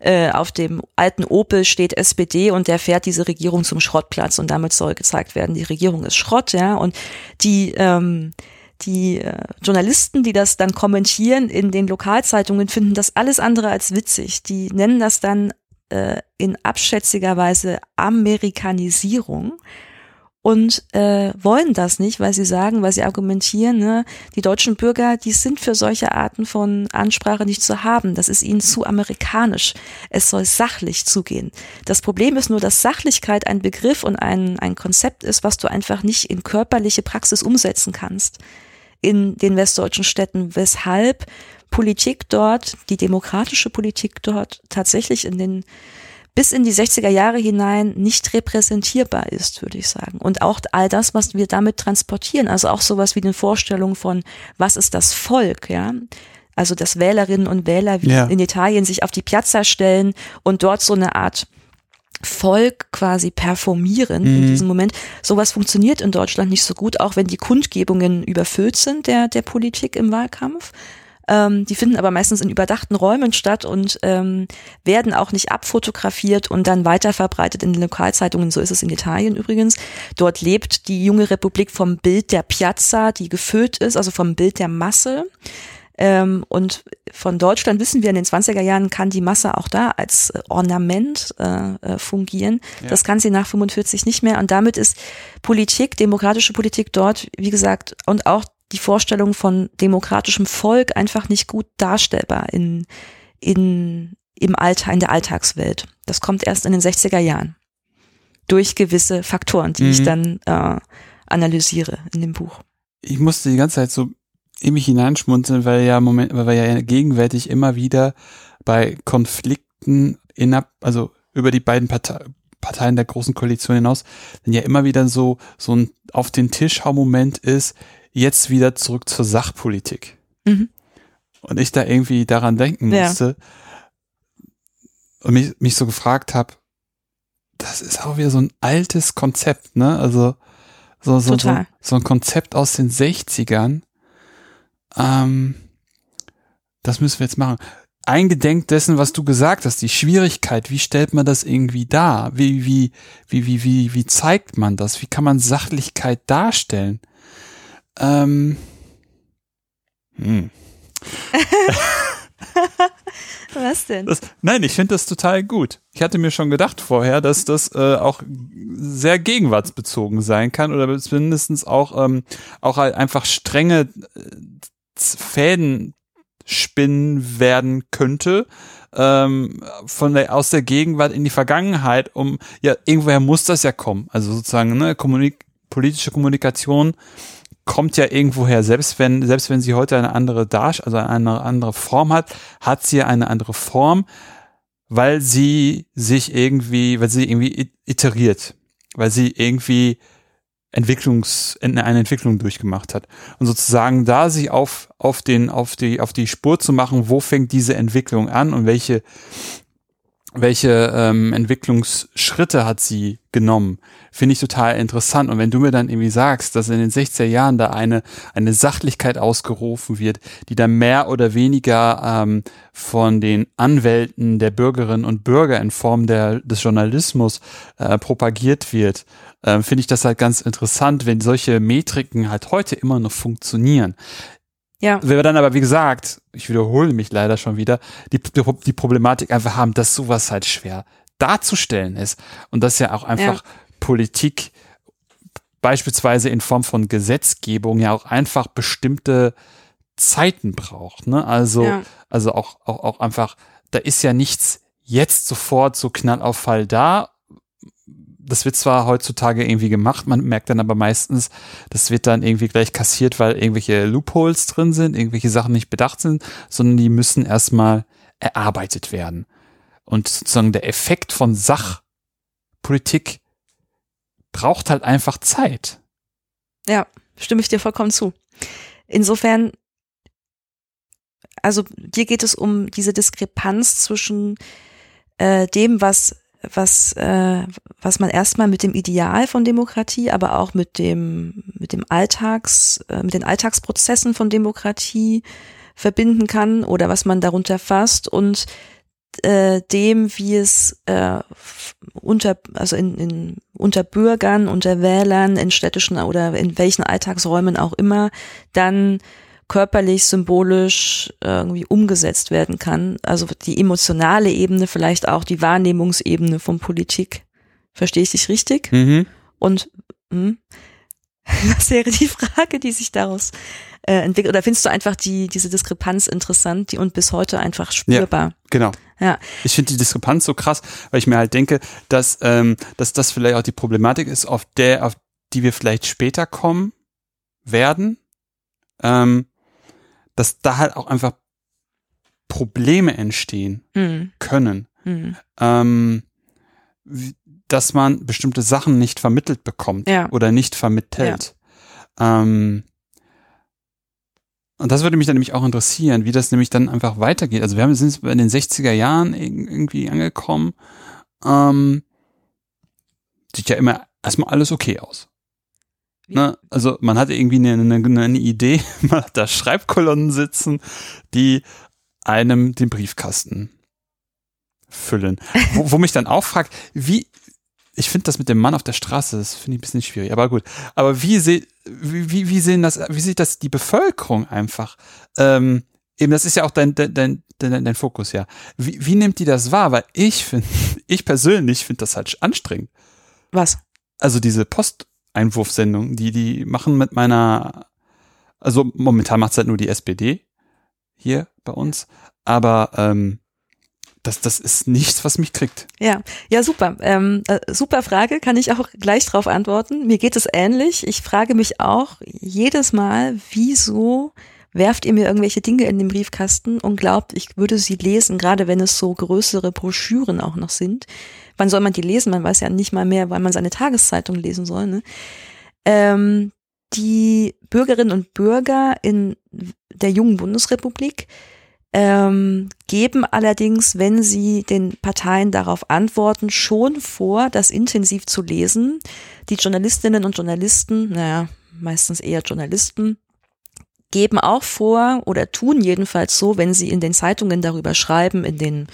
äh, auf dem alten Opel steht SPD und der fährt diese Regierung zum Schrottplatz und damit soll gezeigt werden, die Regierung ist Schrott, ja, und die, ähm, die äh, Journalisten, die das dann kommentieren in den Lokalzeitungen, finden das alles andere als witzig. Die nennen das dann äh, in abschätziger Weise Amerikanisierung und äh, wollen das nicht, weil sie sagen, weil sie argumentieren, ne, die deutschen Bürger, die sind für solche Arten von Ansprache nicht zu haben. Das ist ihnen zu amerikanisch. Es soll sachlich zugehen. Das Problem ist nur, dass Sachlichkeit ein Begriff und ein, ein Konzept ist, was du einfach nicht in körperliche Praxis umsetzen kannst in den westdeutschen Städten, weshalb Politik dort, die demokratische Politik dort tatsächlich in den bis in die 60er Jahre hinein nicht repräsentierbar ist, würde ich sagen. Und auch all das, was wir damit transportieren, also auch sowas wie eine Vorstellung von, was ist das Volk, ja? Also, dass Wählerinnen und Wähler wie ja. in Italien sich auf die Piazza stellen und dort so eine Art Volk quasi performieren mhm. in diesem Moment. Sowas funktioniert in Deutschland nicht so gut, auch wenn die Kundgebungen überfüllt sind der, der Politik im Wahlkampf. Ähm, die finden aber meistens in überdachten Räumen statt und ähm, werden auch nicht abfotografiert und dann weiterverbreitet in den Lokalzeitungen. So ist es in Italien übrigens. Dort lebt die junge Republik vom Bild der Piazza, die gefüllt ist, also vom Bild der Masse. Ähm, und von Deutschland wissen wir, in den 20er Jahren kann die Masse auch da als äh, Ornament äh, äh, fungieren. Ja. Das kann sie nach 45 nicht mehr. Und damit ist Politik, demokratische Politik dort, wie gesagt, und auch die Vorstellung von demokratischem Volk einfach nicht gut darstellbar in, in, im Alltag, in der Alltagswelt. Das kommt erst in den 60er Jahren. Durch gewisse Faktoren, die mhm. ich dann äh, analysiere in dem Buch. Ich musste die ganze Zeit so in mich hineinschmunzeln, weil ja Moment, weil wir ja gegenwärtig immer wieder bei Konflikten innerhalb, also über die beiden Partei, Parteien der großen Koalition hinaus, dann ja immer wieder so, so ein auf den Tisch Moment ist, jetzt wieder zurück zur Sachpolitik. Mhm. Und ich da irgendwie daran denken musste ja. und mich, mich so gefragt habe, das ist auch wieder so ein altes Konzept, ne? Also so, so, so, so ein Konzept aus den 60ern. Ähm, das müssen wir jetzt machen eingedenk dessen, was du gesagt hast, die Schwierigkeit, wie stellt man das irgendwie dar? Wie, wie, wie, wie, wie, wie zeigt man das? Wie kann man Sachlichkeit darstellen? Ähm, hm. [laughs] Was denn? Das, nein, ich finde das total gut. Ich hatte mir schon gedacht vorher, dass das äh, auch sehr gegenwartsbezogen sein kann oder zumindest auch, ähm, auch halt einfach strenge äh, Fäden spinnen werden könnte, ähm, von der, aus der Gegenwart in die Vergangenheit, um, ja, irgendwoher muss das ja kommen. Also sozusagen, ne, Kommunik politische Kommunikation kommt ja irgendwoher, selbst wenn, selbst wenn sie heute eine andere Darsch, also eine andere Form hat, hat sie eine andere Form, weil sie sich irgendwie, weil sie irgendwie iteriert, weil sie irgendwie Entwicklungs, eine Entwicklung durchgemacht hat. Und sozusagen da sich auf, auf den, auf die, auf die Spur zu machen, wo fängt diese Entwicklung an und welche, welche ähm, Entwicklungsschritte hat sie genommen, finde ich total interessant. Und wenn du mir dann irgendwie sagst, dass in den 60er Jahren da eine, eine Sachlichkeit ausgerufen wird, die dann mehr oder weniger ähm, von den Anwälten der Bürgerinnen und Bürger in Form der, des Journalismus äh, propagiert wird, äh, finde ich das halt ganz interessant, wenn solche Metriken halt heute immer noch funktionieren. Ja. Wenn wir dann aber, wie gesagt, ich wiederhole mich leider schon wieder, die, die Problematik einfach haben, dass sowas halt schwer darzustellen ist und dass ja auch einfach ja. Politik beispielsweise in Form von Gesetzgebung ja auch einfach bestimmte Zeiten braucht. Ne? Also, ja. also auch, auch, auch einfach, da ist ja nichts jetzt sofort so knallauffall da das wird zwar heutzutage irgendwie gemacht, man merkt dann aber meistens, das wird dann irgendwie gleich kassiert, weil irgendwelche Loopholes drin sind, irgendwelche Sachen nicht bedacht sind, sondern die müssen erstmal erarbeitet werden. Und sozusagen der Effekt von Sachpolitik braucht halt einfach Zeit. Ja, stimme ich dir vollkommen zu. Insofern, also dir geht es um diese Diskrepanz zwischen äh, dem, was was, äh, was man erstmal mit dem Ideal von Demokratie, aber auch mit dem, mit dem Alltags, äh, mit den Alltagsprozessen von Demokratie verbinden kann oder was man darunter fasst und äh, dem, wie es äh, unter, also in, in, unter Bürgern, unter Wählern, in städtischen oder in welchen Alltagsräumen auch immer, dann körperlich, symbolisch irgendwie umgesetzt werden kann. Also die emotionale Ebene, vielleicht auch die Wahrnehmungsebene von Politik. Verstehe ich dich richtig? Mhm. Und mh, hm, [laughs] was wäre die Frage, die sich daraus äh, entwickelt? Oder findest du einfach die, diese Diskrepanz interessant die und bis heute einfach spürbar? Ja, genau. Ja. Ich finde die Diskrepanz so krass, weil ich mir halt denke, dass, ähm, dass das vielleicht auch die Problematik ist, auf der, auf die wir vielleicht später kommen werden. Ähm, dass da halt auch einfach Probleme entstehen mhm. können. Mhm. Ähm, dass man bestimmte Sachen nicht vermittelt bekommt ja. oder nicht vermittelt. Ja. Ähm, und das würde mich dann nämlich auch interessieren, wie das nämlich dann einfach weitergeht. Also wir haben, sind in den 60er Jahren irgendwie angekommen. Ähm, sieht ja immer erstmal alles okay aus. Ne? Also man hat irgendwie eine, eine, eine Idee, [laughs] man hat da Schreibkolonnen sitzen, die einem den Briefkasten füllen. Wo, wo mich dann auch fragt, wie, ich finde das mit dem Mann auf der Straße, das finde ich ein bisschen schwierig, aber gut. Aber wie, se, wie, wie, sehen das, wie sieht das die Bevölkerung einfach? Ähm, eben, das ist ja auch dein, dein, dein, dein, dein Fokus, ja. Wie, wie nimmt die das wahr? Weil ich finde, [laughs] ich persönlich finde das halt anstrengend. Was? Also diese Post, Einwurfsendung. Die, die machen mit meiner Also momentan macht es halt nur die SPD hier bei uns. Aber ähm, das, das ist nichts, was mich kriegt. Ja, ja, super. Ähm, äh, super Frage, kann ich auch gleich drauf antworten. Mir geht es ähnlich. Ich frage mich auch jedes Mal, wieso werft ihr mir irgendwelche Dinge in den Briefkasten und glaubt, ich würde sie lesen, gerade wenn es so größere Broschüren auch noch sind. Wann soll man die lesen? Man weiß ja nicht mal mehr, wann man seine Tageszeitung lesen soll. Ne? Ähm, die Bürgerinnen und Bürger in der jungen Bundesrepublik ähm, geben allerdings, wenn sie den Parteien darauf antworten, schon vor, das intensiv zu lesen. Die Journalistinnen und Journalisten, naja, meistens eher Journalisten, geben auch vor oder tun jedenfalls so, wenn sie in den Zeitungen darüber schreiben, in den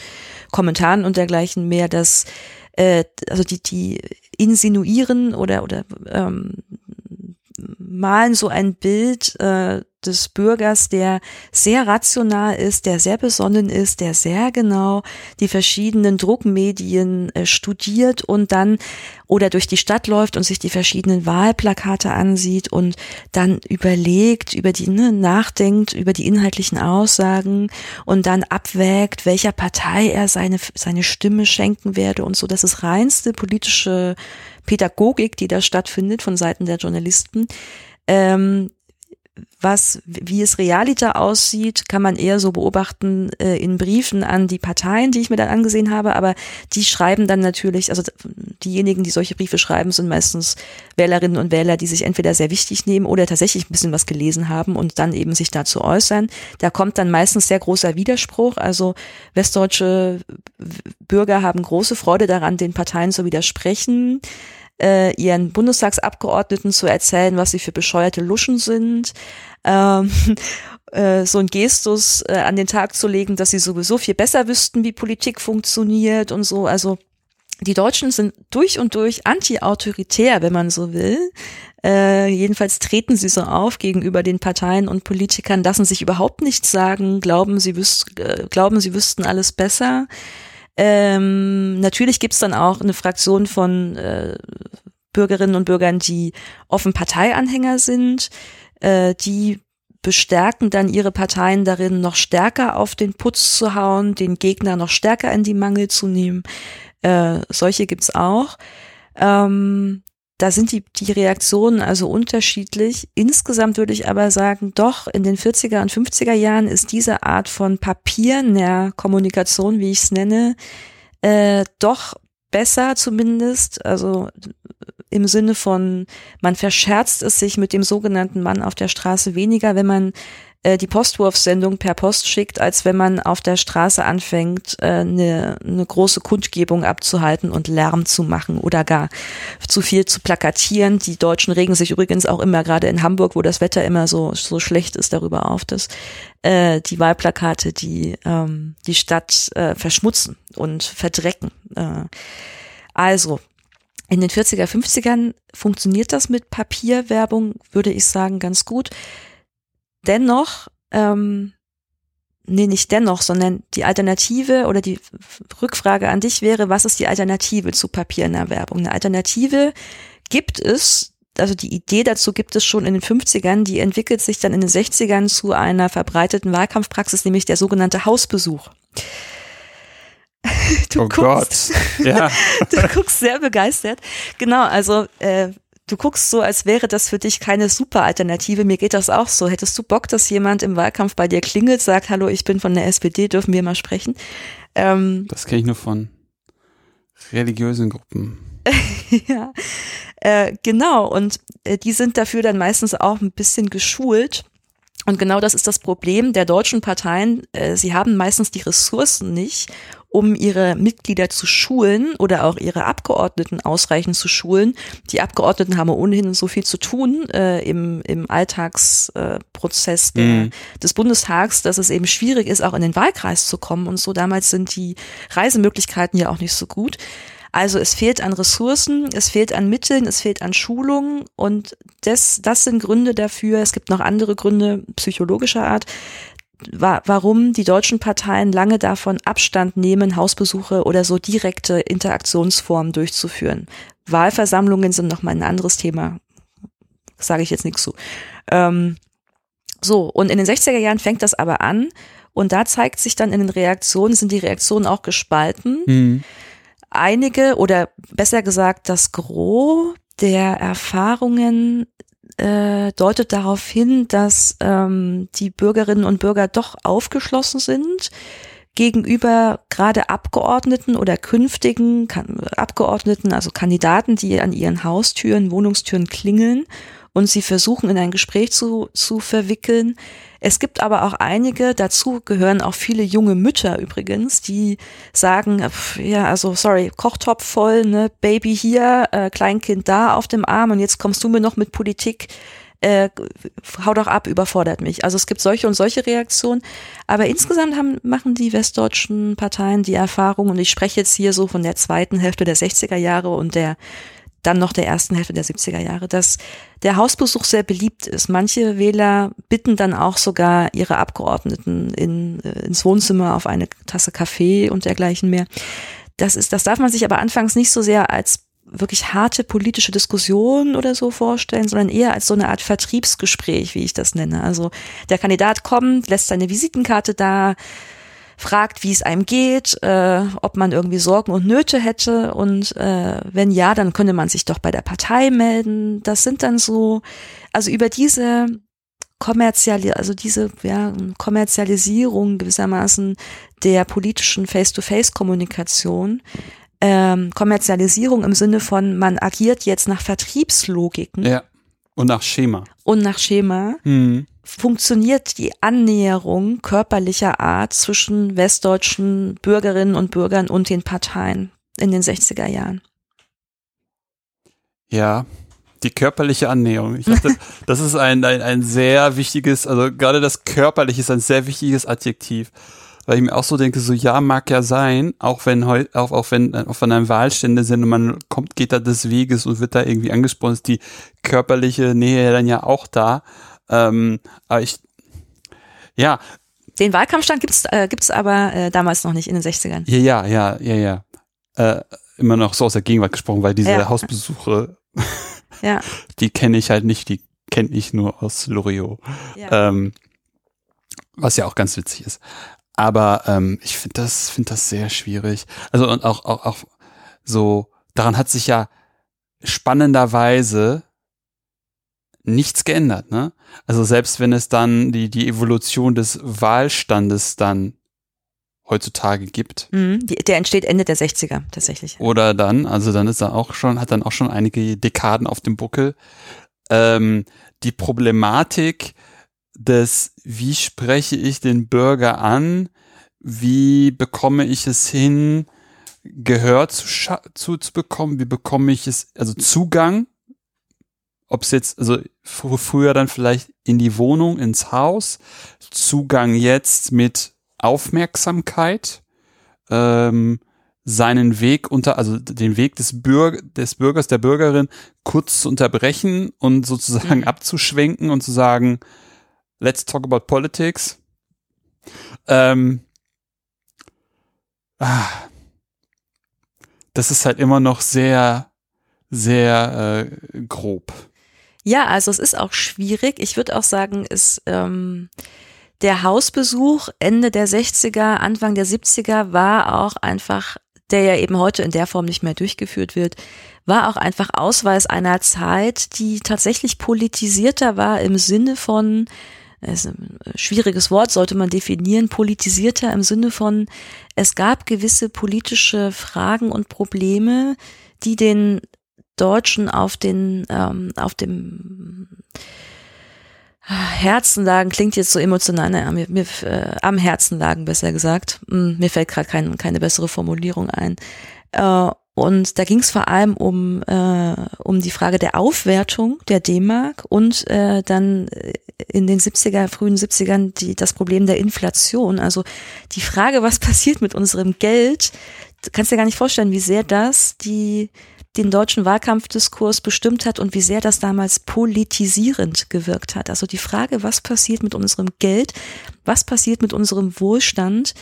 Kommentaren und dergleichen mehr, dass äh, also die, die insinuieren oder oder ähm, malen so ein Bild äh, des Bürgers, der sehr rational ist, der sehr besonnen ist, der sehr genau die verschiedenen Druckmedien äh, studiert und dann oder durch die Stadt läuft und sich die verschiedenen Wahlplakate ansieht und dann überlegt, über die, ne, nachdenkt über die inhaltlichen Aussagen und dann abwägt, welcher Partei er seine, seine Stimme schenken werde und so. Das ist reinste politische Pädagogik, die da stattfindet von Seiten der Journalisten. Ähm, was, wie es realiter aussieht, kann man eher so beobachten äh, in Briefen an die Parteien, die ich mir dann angesehen habe, aber die schreiben dann natürlich, also diejenigen, die solche Briefe schreiben, sind meistens Wählerinnen und Wähler, die sich entweder sehr wichtig nehmen oder tatsächlich ein bisschen was gelesen haben und dann eben sich dazu äußern. Da kommt dann meistens sehr großer Widerspruch, also westdeutsche Bürger haben große Freude daran, den Parteien zu widersprechen äh, ihren Bundestagsabgeordneten zu erzählen, was sie für bescheuerte Luschen sind. Ähm, [laughs] äh, so ein Gestus äh, an den Tag zu legen, dass sie sowieso viel besser wüssten, wie Politik funktioniert und so. Also die Deutschen sind durch und durch anti-autoritär, wenn man so will. Äh, jedenfalls treten sie so auf gegenüber den Parteien und Politikern, lassen sich überhaupt nichts sagen, glauben, sie, wüs äh, glauben, sie wüssten alles besser. Ähm, natürlich gibt's dann auch eine Fraktion von äh, Bürgerinnen und Bürgern, die offen Parteianhänger sind, äh, die bestärken dann ihre Parteien darin, noch stärker auf den Putz zu hauen, den Gegner noch stärker in die Mangel zu nehmen. Äh, solche gibt's auch. Ähm, da sind die, die Reaktionen also unterschiedlich. Insgesamt würde ich aber sagen, doch, in den 40er und 50er Jahren ist diese Art von papiernäher Kommunikation, wie ich es nenne, äh, doch besser zumindest. Also im Sinne von, man verscherzt es sich mit dem sogenannten Mann auf der Straße weniger, wenn man äh, die Postwurfsendung per Post schickt, als wenn man auf der Straße anfängt, äh, eine, eine große Kundgebung abzuhalten und Lärm zu machen oder gar zu viel zu plakatieren. Die Deutschen regen sich übrigens auch immer gerade in Hamburg, wo das Wetter immer so, so schlecht ist, darüber auf, dass äh, die Wahlplakate die, ähm, die Stadt äh, verschmutzen und verdrecken. Äh, also, in den 40er, 50ern funktioniert das mit Papierwerbung, würde ich sagen, ganz gut dennoch, ähm, nee, nicht dennoch, sondern die Alternative oder die Rückfrage an dich wäre, was ist die Alternative zu Papiererwerbung? Eine Alternative gibt es, also die Idee dazu gibt es schon in den 50ern, die entwickelt sich dann in den 60ern zu einer verbreiteten Wahlkampfpraxis, nämlich der sogenannte Hausbesuch. [laughs] Du oh guckst, Gott. Ja. [laughs] du guckst sehr begeistert. Genau, also äh, du guckst so, als wäre das für dich keine super Alternative. Mir geht das auch so. Hättest du Bock, dass jemand im Wahlkampf bei dir klingelt, sagt, hallo, ich bin von der SPD, dürfen wir mal sprechen? Ähm, das kenne ich nur von religiösen Gruppen. [laughs] ja, äh, genau. Und äh, die sind dafür dann meistens auch ein bisschen geschult. Und genau das ist das Problem der deutschen Parteien. Äh, sie haben meistens die Ressourcen nicht, um ihre Mitglieder zu schulen oder auch ihre Abgeordneten ausreichend zu schulen. Die Abgeordneten haben ohnehin so viel zu tun äh, im, im Alltagsprozess äh, mhm. des Bundestags, dass es eben schwierig ist, auch in den Wahlkreis zu kommen und so. Damals sind die Reisemöglichkeiten ja auch nicht so gut. Also es fehlt an Ressourcen, es fehlt an Mitteln, es fehlt an Schulungen und das, das sind Gründe dafür. Es gibt noch andere Gründe psychologischer Art, wa warum die deutschen Parteien lange davon Abstand nehmen, Hausbesuche oder so direkte Interaktionsformen durchzuführen. Wahlversammlungen sind nochmal ein anderes Thema. Sage ich jetzt nichts zu. Ähm, So, und in den 60er Jahren fängt das aber an und da zeigt sich dann in den Reaktionen, sind die Reaktionen auch gespalten. Mhm. Einige oder besser gesagt das Gros der Erfahrungen äh, deutet darauf hin, dass ähm, die Bürgerinnen und Bürger doch aufgeschlossen sind gegenüber gerade Abgeordneten oder künftigen Abgeordneten, also Kandidaten, die an ihren Haustüren, Wohnungstüren klingeln und sie versuchen in ein Gespräch zu, zu verwickeln. Es gibt aber auch einige, dazu gehören auch viele junge Mütter übrigens, die sagen, ja, also sorry, Kochtopf voll, ne, Baby hier, äh, Kleinkind da auf dem Arm und jetzt kommst du mir noch mit Politik. Äh, hau doch ab, überfordert mich. Also es gibt solche und solche Reaktionen. Aber insgesamt haben, machen die westdeutschen Parteien die Erfahrung, und ich spreche jetzt hier so von der zweiten Hälfte der 60er Jahre und der dann noch der ersten Hälfte der 70er Jahre, dass der Hausbesuch sehr beliebt ist. Manche Wähler bitten dann auch sogar ihre Abgeordneten in, äh, ins Wohnzimmer auf eine Tasse Kaffee und dergleichen mehr. Das ist, das darf man sich aber anfangs nicht so sehr als wirklich harte politische Diskussion oder so vorstellen, sondern eher als so eine Art Vertriebsgespräch, wie ich das nenne. Also der Kandidat kommt, lässt seine Visitenkarte da, fragt, wie es einem geht, äh, ob man irgendwie Sorgen und Nöte hätte und äh, wenn ja, dann könnte man sich doch bei der Partei melden. Das sind dann so, also über diese kommerziali also diese ja, Kommerzialisierung gewissermaßen der politischen Face-to-Face-Kommunikation, ähm, Kommerzialisierung im Sinne von, man agiert jetzt nach Vertriebslogiken. Ja. Und nach Schema. Und nach Schema. Mhm funktioniert die Annäherung körperlicher Art zwischen westdeutschen Bürgerinnen und Bürgern und den Parteien in den 60er Jahren? Ja, die körperliche Annäherung. Ich dachte, [laughs] das ist ein, ein, ein sehr wichtiges, also gerade das körperliche ist ein sehr wichtiges Adjektiv. Weil ich mir auch so denke, so ja, mag ja sein, auch wenn auch, auch wenn auch von einem Wahlstände sind und man kommt, geht da des Weges und wird da irgendwie angesprochen, ist die körperliche Nähe dann ja auch da. Ähm, aber ich, ja. Den Wahlkampfstand gibt's äh, gibt's aber äh, damals noch nicht in den 60ern. Ja, ja, ja, ja, ja. Äh, immer noch so aus der Gegenwart gesprochen, weil diese ja. Hausbesuche, ja. [laughs] die kenne ich halt nicht, die kenne ich nur aus Loriot. Ja. Ähm, was ja auch ganz witzig ist. Aber ähm, ich finde das, finde das sehr schwierig. Also und auch, auch, auch so, daran hat sich ja spannenderweise nichts geändert, ne? Also selbst wenn es dann die, die Evolution des Wahlstandes dann heutzutage gibt. Mhm, der entsteht Ende der 60er tatsächlich. Oder dann, also dann ist er auch schon, hat dann auch schon einige Dekaden auf dem Buckel. Ähm, die Problematik des, wie spreche ich den Bürger an, wie bekomme ich es hin, Gehör zu, zu, zu bekommen, wie bekomme ich es, also Zugang? Ob es jetzt, also früher dann vielleicht in die Wohnung, ins Haus, Zugang jetzt mit Aufmerksamkeit, ähm, seinen Weg unter, also den Weg des, Bürger, des Bürgers, der Bürgerin kurz zu unterbrechen und sozusagen mhm. abzuschwenken und zu sagen, let's talk about politics. Ähm, ah, das ist halt immer noch sehr, sehr äh, grob. Ja, also es ist auch schwierig. Ich würde auch sagen, ist ähm, der Hausbesuch Ende der 60er, Anfang der 70er war auch einfach, der ja eben heute in der Form nicht mehr durchgeführt wird, war auch einfach Ausweis einer Zeit, die tatsächlich politisierter war im Sinne von, ist ein schwieriges Wort, sollte man definieren, politisierter im Sinne von, es gab gewisse politische Fragen und Probleme, die den Deutschen auf den, ähm, auf dem Herzen lagen, klingt jetzt so emotional, naja, mir, mir äh, am Herzen lagen, besser gesagt. Hm, mir fällt gerade kein, keine bessere Formulierung ein. Äh, und da ging es vor allem um, äh, um die Frage der Aufwertung der D-Mark und äh, dann in den 70er, frühen 70ern die, das Problem der Inflation. Also die Frage, was [laughs] passiert mit unserem Geld, du kannst dir gar nicht vorstellen, wie sehr das die den deutschen Wahlkampfdiskurs bestimmt hat und wie sehr das damals politisierend gewirkt hat. Also die Frage, was passiert mit unserem Geld, was passiert mit unserem Wohlstand,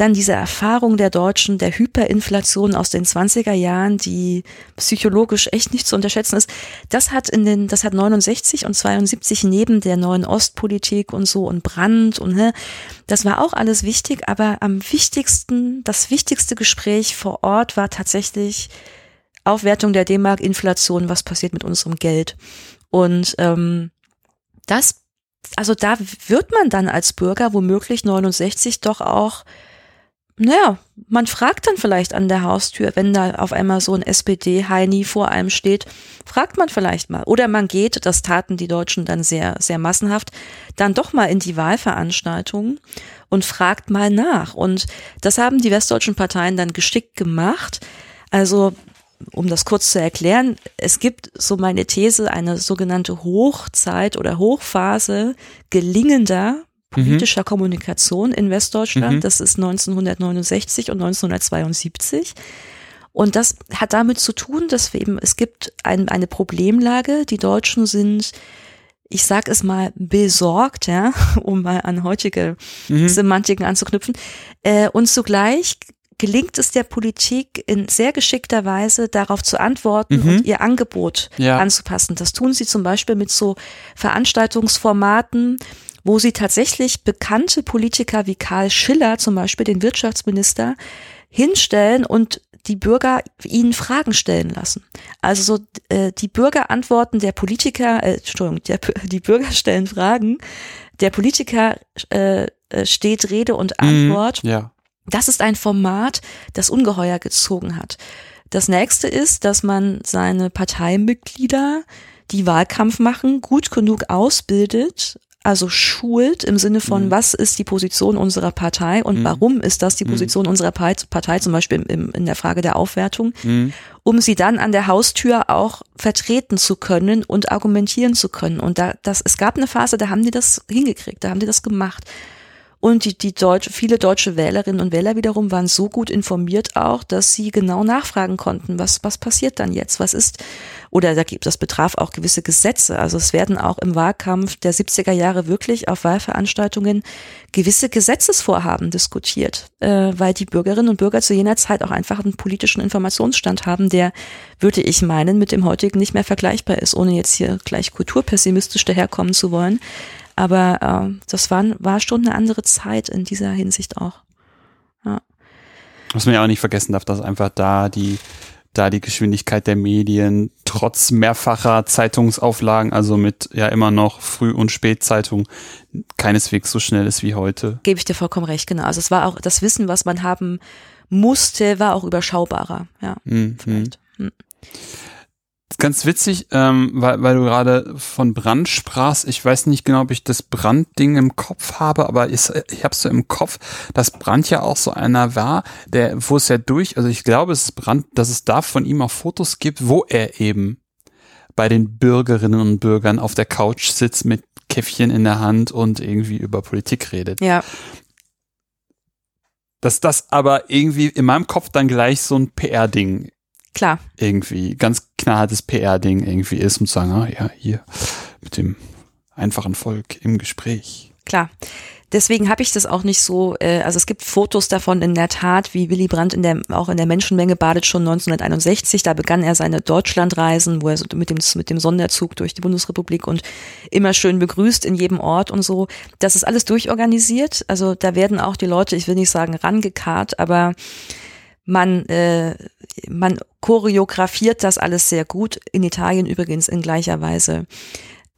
dann diese Erfahrung der Deutschen, der Hyperinflation aus den 20er Jahren, die psychologisch echt nicht zu unterschätzen ist, das hat in den, das hat 69 und 72 neben der neuen Ostpolitik und so und Brand und ne, das war auch alles wichtig, aber am wichtigsten, das wichtigste Gespräch vor Ort war tatsächlich Aufwertung der D-Mark, Inflation, was passiert mit unserem Geld. Und ähm, das, also da wird man dann als Bürger womöglich 69 doch auch, naja, man fragt dann vielleicht an der Haustür, wenn da auf einmal so ein SPD-Heini vor einem steht, fragt man vielleicht mal. Oder man geht, das taten die Deutschen dann sehr, sehr massenhaft, dann doch mal in die Wahlveranstaltungen und fragt mal nach. Und das haben die westdeutschen Parteien dann geschickt gemacht. Also um das kurz zu erklären, es gibt so meine These, eine sogenannte Hochzeit oder Hochphase gelingender politischer mhm. Kommunikation in Westdeutschland. Mhm. Das ist 1969 und 1972. Und das hat damit zu tun, dass wir eben, es gibt ein, eine Problemlage. Die Deutschen sind, ich sag es mal, besorgt, ja, [laughs] um mal an heutige mhm. Semantiken anzuknüpfen. Äh, und zugleich gelingt es der Politik in sehr geschickter Weise darauf zu antworten mhm. und ihr Angebot ja. anzupassen. Das tun sie zum Beispiel mit so Veranstaltungsformaten, wo sie tatsächlich bekannte Politiker wie Karl Schiller, zum Beispiel den Wirtschaftsminister, hinstellen und die Bürger ihnen Fragen stellen lassen. Also so äh, die Bürgerantworten der Politiker, äh, Entschuldigung, der, [laughs] die Bürger stellen Fragen, der Politiker äh, äh steht Rede und mhm. Antwort. Mhm, ja. Das ist ein Format, das ungeheuer gezogen hat. Das nächste ist, dass man seine Parteimitglieder, die Wahlkampf machen, gut genug ausbildet, also schult im Sinne von, mhm. was ist die Position unserer Partei und mhm. warum ist das die mhm. Position mhm. unserer Partei, zum Beispiel im, in der Frage der Aufwertung, mhm. um sie dann an der Haustür auch vertreten zu können und argumentieren zu können. Und da, das, es gab eine Phase, da haben die das hingekriegt, da haben die das gemacht. Und die, die deutsche, viele deutsche Wählerinnen und Wähler wiederum waren so gut informiert auch, dass sie genau nachfragen konnten, was, was passiert dann jetzt? Was ist, oder da gibt, das betraf auch gewisse Gesetze. Also es werden auch im Wahlkampf der 70er Jahre wirklich auf Wahlveranstaltungen gewisse Gesetzesvorhaben diskutiert, äh, weil die Bürgerinnen und Bürger zu jener Zeit auch einfach einen politischen Informationsstand haben, der, würde ich meinen, mit dem heutigen nicht mehr vergleichbar ist, ohne jetzt hier gleich kulturpessimistisch daherkommen zu wollen. Aber äh, das war, war schon eine andere Zeit in dieser Hinsicht auch. Ja. Was man ja auch nicht vergessen darf, dass einfach da die, da die Geschwindigkeit der Medien trotz mehrfacher Zeitungsauflagen, also mit ja immer noch Früh- und Spätzeitung, keineswegs so schnell ist wie heute. Gebe ich dir vollkommen recht, genau. Also es war auch das Wissen, was man haben musste, war auch überschaubarer. Ja, mhm. vielleicht. Mhm. Ganz witzig, ähm, weil, weil du gerade von Brand sprachst. Ich weiß nicht genau, ob ich das Brandding im Kopf habe, aber ich, ich habe so im Kopf, dass Brand ja auch so einer war, der, wo es ja durch, also ich glaube, es ist Brand, dass es da von ihm auch Fotos gibt, wo er eben bei den Bürgerinnen und Bürgern auf der Couch sitzt mit Käffchen in der Hand und irgendwie über Politik redet. Ja. Dass das aber irgendwie in meinem Kopf dann gleich so ein PR-Ding Klar. Irgendwie ganz knallhartes PR-Ding irgendwie ist, und sagen, ah, ja, hier mit dem einfachen Volk im Gespräch. Klar. Deswegen habe ich das auch nicht so, äh, also es gibt Fotos davon in der Tat, wie Willy Brandt in der, auch in der Menschenmenge badet schon 1961. Da begann er seine Deutschlandreisen, wo er so mit dem, mit dem Sonderzug durch die Bundesrepublik und immer schön begrüßt in jedem Ort und so. Das ist alles durchorganisiert. Also da werden auch die Leute, ich will nicht sagen rangekarrt, aber man, äh, man choreografiert das alles sehr gut. In Italien übrigens in gleicher Weise.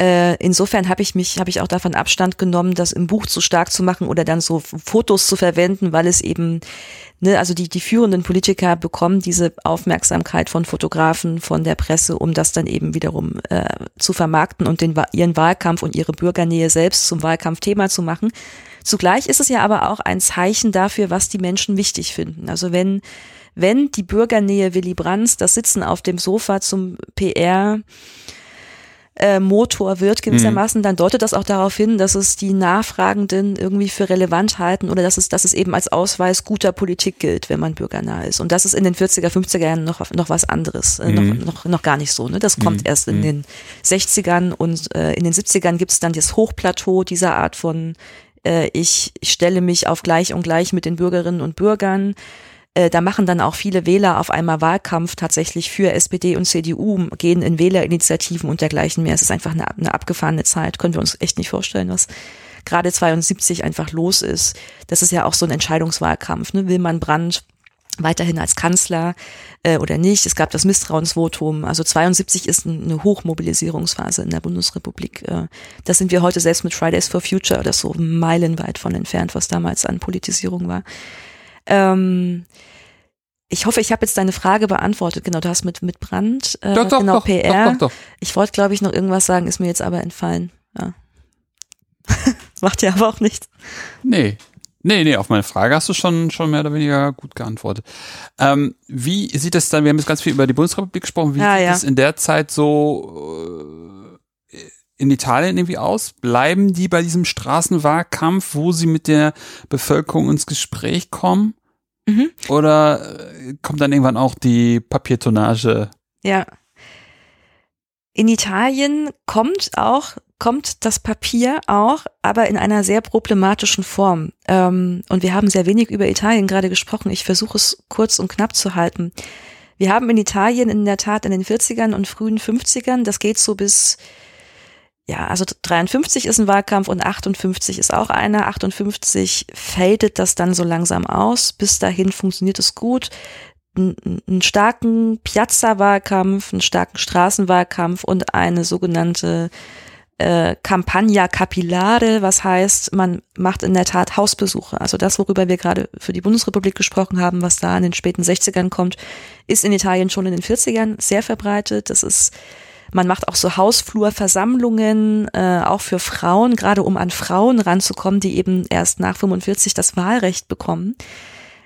Äh, insofern habe ich mich, habe ich auch davon Abstand genommen, das im Buch zu stark zu machen oder dann so Fotos zu verwenden, weil es eben, ne, also die, die führenden Politiker bekommen diese Aufmerksamkeit von Fotografen, von der Presse, um das dann eben wiederum äh, zu vermarkten und den, ihren Wahlkampf und ihre Bürgernähe selbst zum Wahlkampfthema zu machen. Zugleich ist es ja aber auch ein Zeichen dafür, was die Menschen wichtig finden. Also wenn, wenn die Bürgernähe Willy Brandts, das Sitzen auf dem Sofa zum PR, äh, Motor wird gewissermaßen, mhm. dann deutet das auch darauf hin, dass es die Nachfragenden irgendwie für relevant halten oder dass es, dass es eben als Ausweis guter Politik gilt, wenn man bürgernah ist. Und das ist in den 40er, 50er Jahren noch, noch was anderes, äh, mhm. noch, noch, noch gar nicht so. Ne? Das kommt mhm. erst in mhm. den 60ern und äh, in den 70ern gibt es dann das Hochplateau dieser Art von äh, ich, stelle mich auf gleich und gleich mit den Bürgerinnen und Bürgern. Äh, da machen dann auch viele Wähler auf einmal Wahlkampf tatsächlich für SPD und CDU, gehen in Wählerinitiativen und dergleichen mehr. Es ist einfach eine, eine abgefahrene Zeit. Können wir uns echt nicht vorstellen, was gerade 72 einfach los ist. Das ist ja auch so ein Entscheidungswahlkampf. Ne? Will man Brand weiterhin als Kanzler äh, oder nicht? Es gab das Misstrauensvotum. Also 72 ist eine Hochmobilisierungsphase in der Bundesrepublik. Äh, da sind wir heute selbst mit Fridays for Future oder so meilenweit von entfernt, was damals an Politisierung war. Ähm, ich hoffe, ich habe jetzt deine Frage beantwortet. Genau, du hast mit mit Brand, äh, doch, doch, genau doch, PR. Doch, doch, doch. Ich wollte, glaube ich, noch irgendwas sagen, ist mir jetzt aber entfallen. Ja. [laughs] Macht ja aber auch nichts. Nee. Nee, nee, auf meine Frage hast du schon, schon mehr oder weniger gut geantwortet. Ähm, wie sieht es dann, wir haben jetzt ganz viel über die Bundesrepublik gesprochen, wie Ja, sieht ja. es in der Zeit so äh, in Italien irgendwie aus? Bleiben die bei diesem Straßenwahlkampf, wo sie mit der Bevölkerung ins Gespräch kommen? Mhm. Oder äh, kommt dann irgendwann auch die Papiertonnage? Ja. In Italien kommt auch, kommt das Papier auch, aber in einer sehr problematischen Form. Ähm, und wir haben sehr wenig über Italien gerade gesprochen. Ich versuche es kurz und knapp zu halten. Wir haben in Italien in der Tat in den 40ern und frühen 50ern, das geht so bis, ja, also 53 ist ein Wahlkampf und 58 ist auch einer. 58 fadet das dann so langsam aus. Bis dahin funktioniert es gut einen, starken Piazza-Wahlkampf, einen starken Straßenwahlkampf und eine sogenannte äh, Campagna Capillare, was heißt, man macht in der Tat Hausbesuche. Also das, worüber wir gerade für die Bundesrepublik gesprochen haben, was da in den späten 60ern kommt, ist in Italien schon in den 40ern sehr verbreitet. Das ist man macht auch so Hausflurversammlungen, äh, auch für Frauen, gerade um an Frauen ranzukommen, die eben erst nach 45 das Wahlrecht bekommen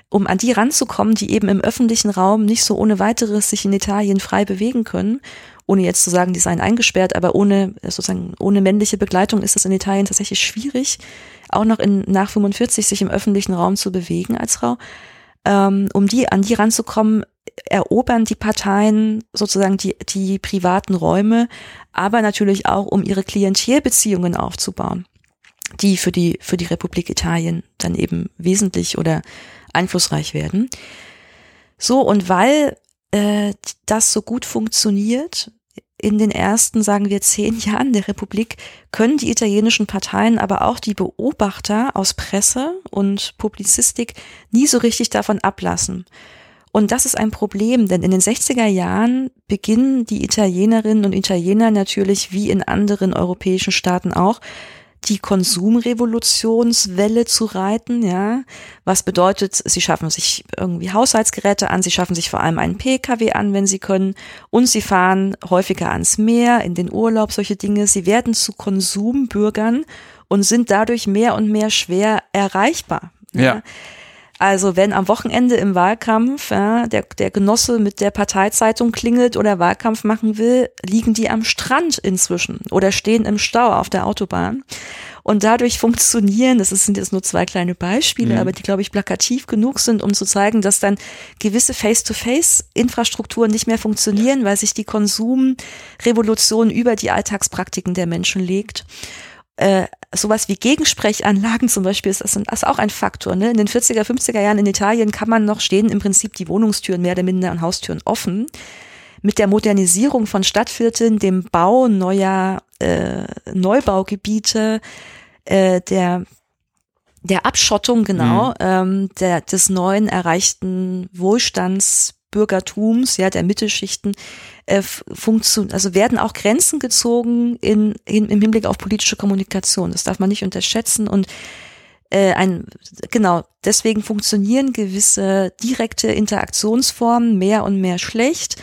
um an die ranzukommen, die eben im öffentlichen Raum nicht so ohne weiteres sich in Italien frei bewegen können, ohne jetzt zu sagen, die seien eingesperrt, aber ohne sozusagen ohne männliche Begleitung ist es in Italien tatsächlich schwierig, auch noch in nach 45 sich im öffentlichen Raum zu bewegen als Frau. Ähm, um die an die ranzukommen, erobern die Parteien sozusagen die die privaten Räume, aber natürlich auch um ihre Klientelbeziehungen aufzubauen, die für die für die Republik Italien dann eben wesentlich oder einflussreich werden. So, und weil äh, das so gut funktioniert, in den ersten, sagen wir, zehn [laughs] Jahren der Republik können die italienischen Parteien, aber auch die Beobachter aus Presse und Publizistik nie so richtig davon ablassen. Und das ist ein Problem, denn in den 60er Jahren beginnen die Italienerinnen und Italiener natürlich wie in anderen europäischen Staaten auch die Konsumrevolutionswelle zu reiten, ja. Was bedeutet, sie schaffen sich irgendwie Haushaltsgeräte an, sie schaffen sich vor allem einen Pkw an, wenn sie können, und sie fahren häufiger ans Meer, in den Urlaub, solche Dinge. Sie werden zu Konsumbürgern und sind dadurch mehr und mehr schwer erreichbar. Ja. Also wenn am Wochenende im Wahlkampf ja, der, der Genosse mit der Parteizeitung klingelt oder Wahlkampf machen will, liegen die am Strand inzwischen oder stehen im Stau auf der Autobahn. Und dadurch funktionieren, das sind jetzt nur zwei kleine Beispiele, Mhm. aber die, glaube ich, plakativ genug sind, um zu zeigen, dass dann gewisse Face-to-Face-Infrastrukturen nicht mehr funktionieren, weil sich die Konsumrevolution über die Alltagspraktiken der Menschen legt äh, sowas wie Gegensprechanlagen zum Beispiel ist, das ist auch ein Faktor. Ne? In den 40er, 50er Jahren in Italien kann man noch stehen im Prinzip die Wohnungstüren mehr oder minder und Haustüren offen. Mit der Modernisierung von Stadtvierteln, dem Bau neuer äh, Neubaugebiete, äh, der der Abschottung genau Mhm. ähm, der des neuen erreichten Wohlstandsbürgertums, ja der Mittelschichten äh, funktion also werden auch Grenzen gezogen in, in im Hinblick auf politische Kommunikation. Das darf man nicht unterschätzen und äh, ein genau deswegen funktionieren gewisse direkte Interaktionsformen mehr und mehr schlecht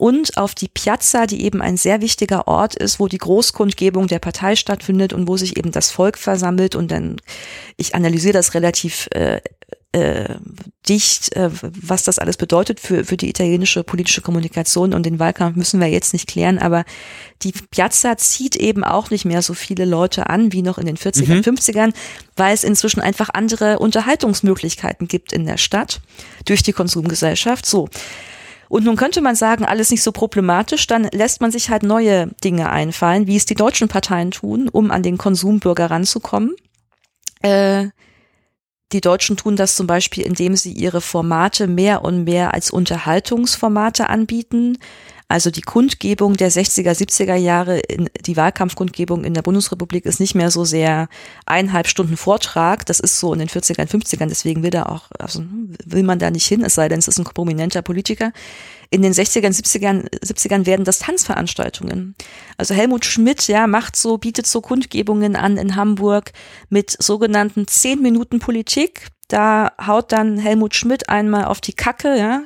und auf die Piazza, die eben ein sehr wichtiger Ort ist, wo die Großkundgebung der Partei stattfindet und wo sich eben das Volk versammelt und dann, ich analysiere das relativ äh, äh, dicht, äh, was das alles bedeutet für, für die italienische politische Kommunikation und den Wahlkampf müssen wir jetzt nicht klären, aber die Piazza zieht eben auch nicht mehr so viele Leute an wie noch in den 40er, 50ern, weil es inzwischen einfach andere Unterhaltungsmöglichkeiten gibt in der Stadt durch die Konsumgesellschaft. So. Und nun könnte man sagen, alles nicht so problematisch, dann lässt man sich halt neue Dinge einfallen, wie es die deutschen Parteien tun, um an den Konsumbürger ranzukommen. Äh, die Deutschen tun das zum Beispiel, indem sie ihre Formate mehr und mehr als Unterhaltungsformate anbieten. Also die Kundgebung der 60er, 70er Jahre, in, die Wahlkampfkundgebung in der Bundesrepublik ist nicht mehr so sehr eineinhalb Stunden Vortrag. Das ist so in den 40ern, 50ern. Deswegen will da auch, also will man da nicht hin, es sei denn, es ist ein prominenter Politiker. In den 60ern, 70ern, 70ern werden das Tanzveranstaltungen. Also Helmut Schmidt, ja, macht so, bietet so Kundgebungen an in Hamburg mit sogenannten zehn Minuten Politik. Da haut dann Helmut Schmidt einmal auf die Kacke, ja,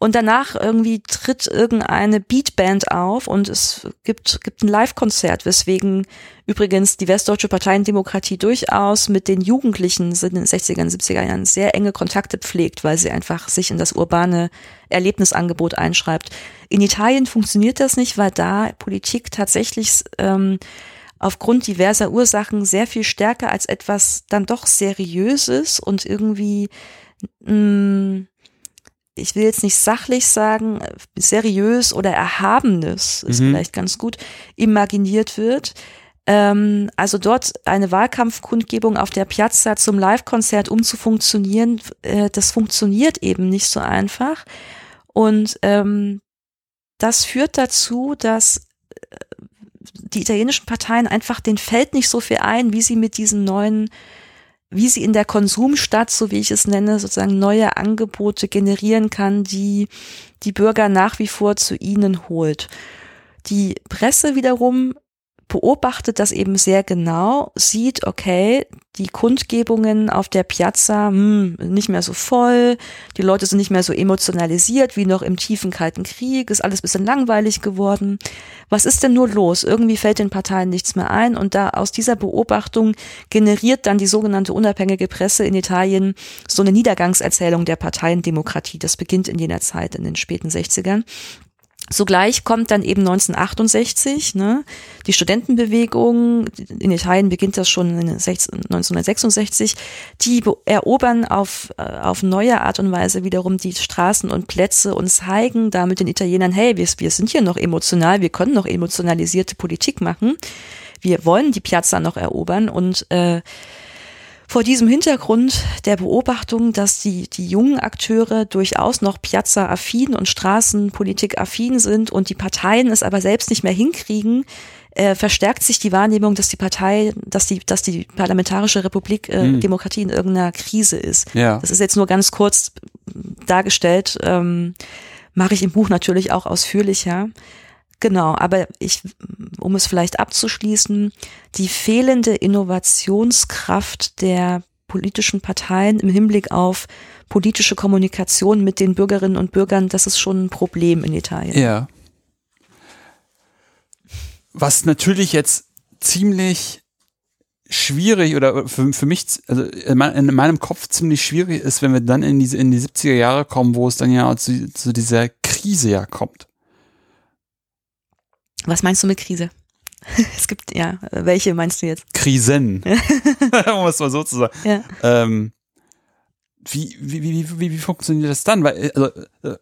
und danach irgendwie tritt irgendeine Beatband auf und es gibt, gibt ein Live-Konzert, weswegen übrigens die Westdeutsche Parteiendemokratie durchaus mit den Jugendlichen in den 60er und 70er Jahren sehr enge Kontakte pflegt, weil sie einfach sich in das urbane Erlebnisangebot einschreibt. In Italien funktioniert das nicht, weil da Politik tatsächlich ähm, aufgrund diverser Ursachen sehr viel stärker als etwas dann doch seriöses und irgendwie mh, mm, ich will jetzt nicht sachlich sagen, seriös oder erhabenes ist mhm. vielleicht ganz gut, imaginiert wird. Ähm, also dort eine Wahlkampfkundgebung auf der Piazza zum Live-Konzert umzufunktionieren, äh, das funktioniert eben nicht so einfach. Und ähm, das führt dazu, dass äh, die italienischen Parteien einfach den fällt nicht so viel ein, wie sie mit diesen neuen wie sie in der Konsumstadt, so wie ich es nenne, sozusagen neue Angebote generieren kann, die die Bürger nach wie vor zu ihnen holt. Die Presse wiederum beobachtet das eben sehr genau, sieht, okay, die Kundgebungen auf der Piazza, hm, nicht mehr so voll, die Leute sind nicht mehr so emotionalisiert wie noch im tiefen Kalten Krieg, ist alles bisschen langweilig geworden. Was ist denn nur los? Irgendwie fällt den Parteien nichts mehr ein und da aus dieser Beobachtung generiert dann die sogenannte unabhängige Presse in Italien so eine Niedergangserzählung der Parteiendemokratie. Das beginnt in jener Zeit, in den späten 60ern. Sogleich kommt dann eben 1968 ne, die Studentenbewegung, in Italien beginnt das schon 1966, die erobern auf, äh, auf neue Art und Weise wiederum die Straßen und Plätze und zeigen damit den Italienern, hey, wir, wir sind hier noch emotional, wir können noch emotionalisierte Politik machen, wir wollen die Piazza noch erobern und äh, vor diesem Hintergrund der Beobachtung, dass die, die jungen Akteure durchaus noch Piazza-affin und Straßenpolitik-affin sind und die Parteien es aber selbst nicht mehr hinkriegen, äh, verstärkt sich die Wahrnehmung, dass die Partei, dass die, dass die parlamentarische Republik äh, hm. Demokratie in irgendeiner Krise ist. Ja. Das ist jetzt nur ganz kurz dargestellt, ähm, mache ich im Buch natürlich auch ausführlicher. Genau, aber ich, um es vielleicht abzuschließen, die fehlende Innovationskraft der politischen Parteien im Hinblick auf politische Kommunikation mit den Bürgerinnen und Bürgern, das ist schon ein Problem in Italien. Ja. Was natürlich jetzt ziemlich schwierig oder für, für mich, also in meinem Kopf ziemlich schwierig ist, wenn wir dann in diese in die 70er Jahre kommen, wo es dann ja zu, zu dieser Krise ja kommt. Was meinst du mit Krise? [laughs] Es gibt, ja, welche meinst du jetzt? Krisen. [laughs] um es mal so zu sagen. Ja. Ähm, wie, wie, wie, wie, wie funktioniert das dann? Weil, also, äh,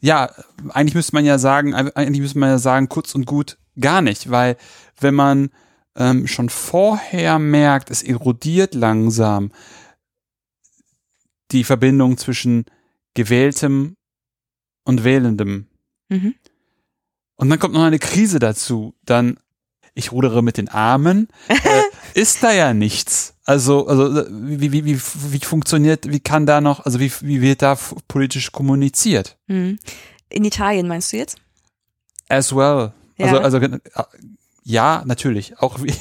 ja, eigentlich müsste man ja sagen, eigentlich müsste man ja sagen, kurz und gut gar nicht, weil wenn man ähm, schon vorher merkt, es erodiert langsam die Verbindung zwischen gewähltem und wählendem. Mhm. Und dann kommt noch eine Krise dazu. Dann, ich rudere mit den Armen. [laughs] Äh, ist da ja nichts. Also, also wie, wie, wie, wie funktioniert, wie kann da noch, also wie, wie wird da politisch kommuniziert? Hm. In Italien meinst du jetzt? As well. Ja. Also, also äh, ja, natürlich. Auch wie,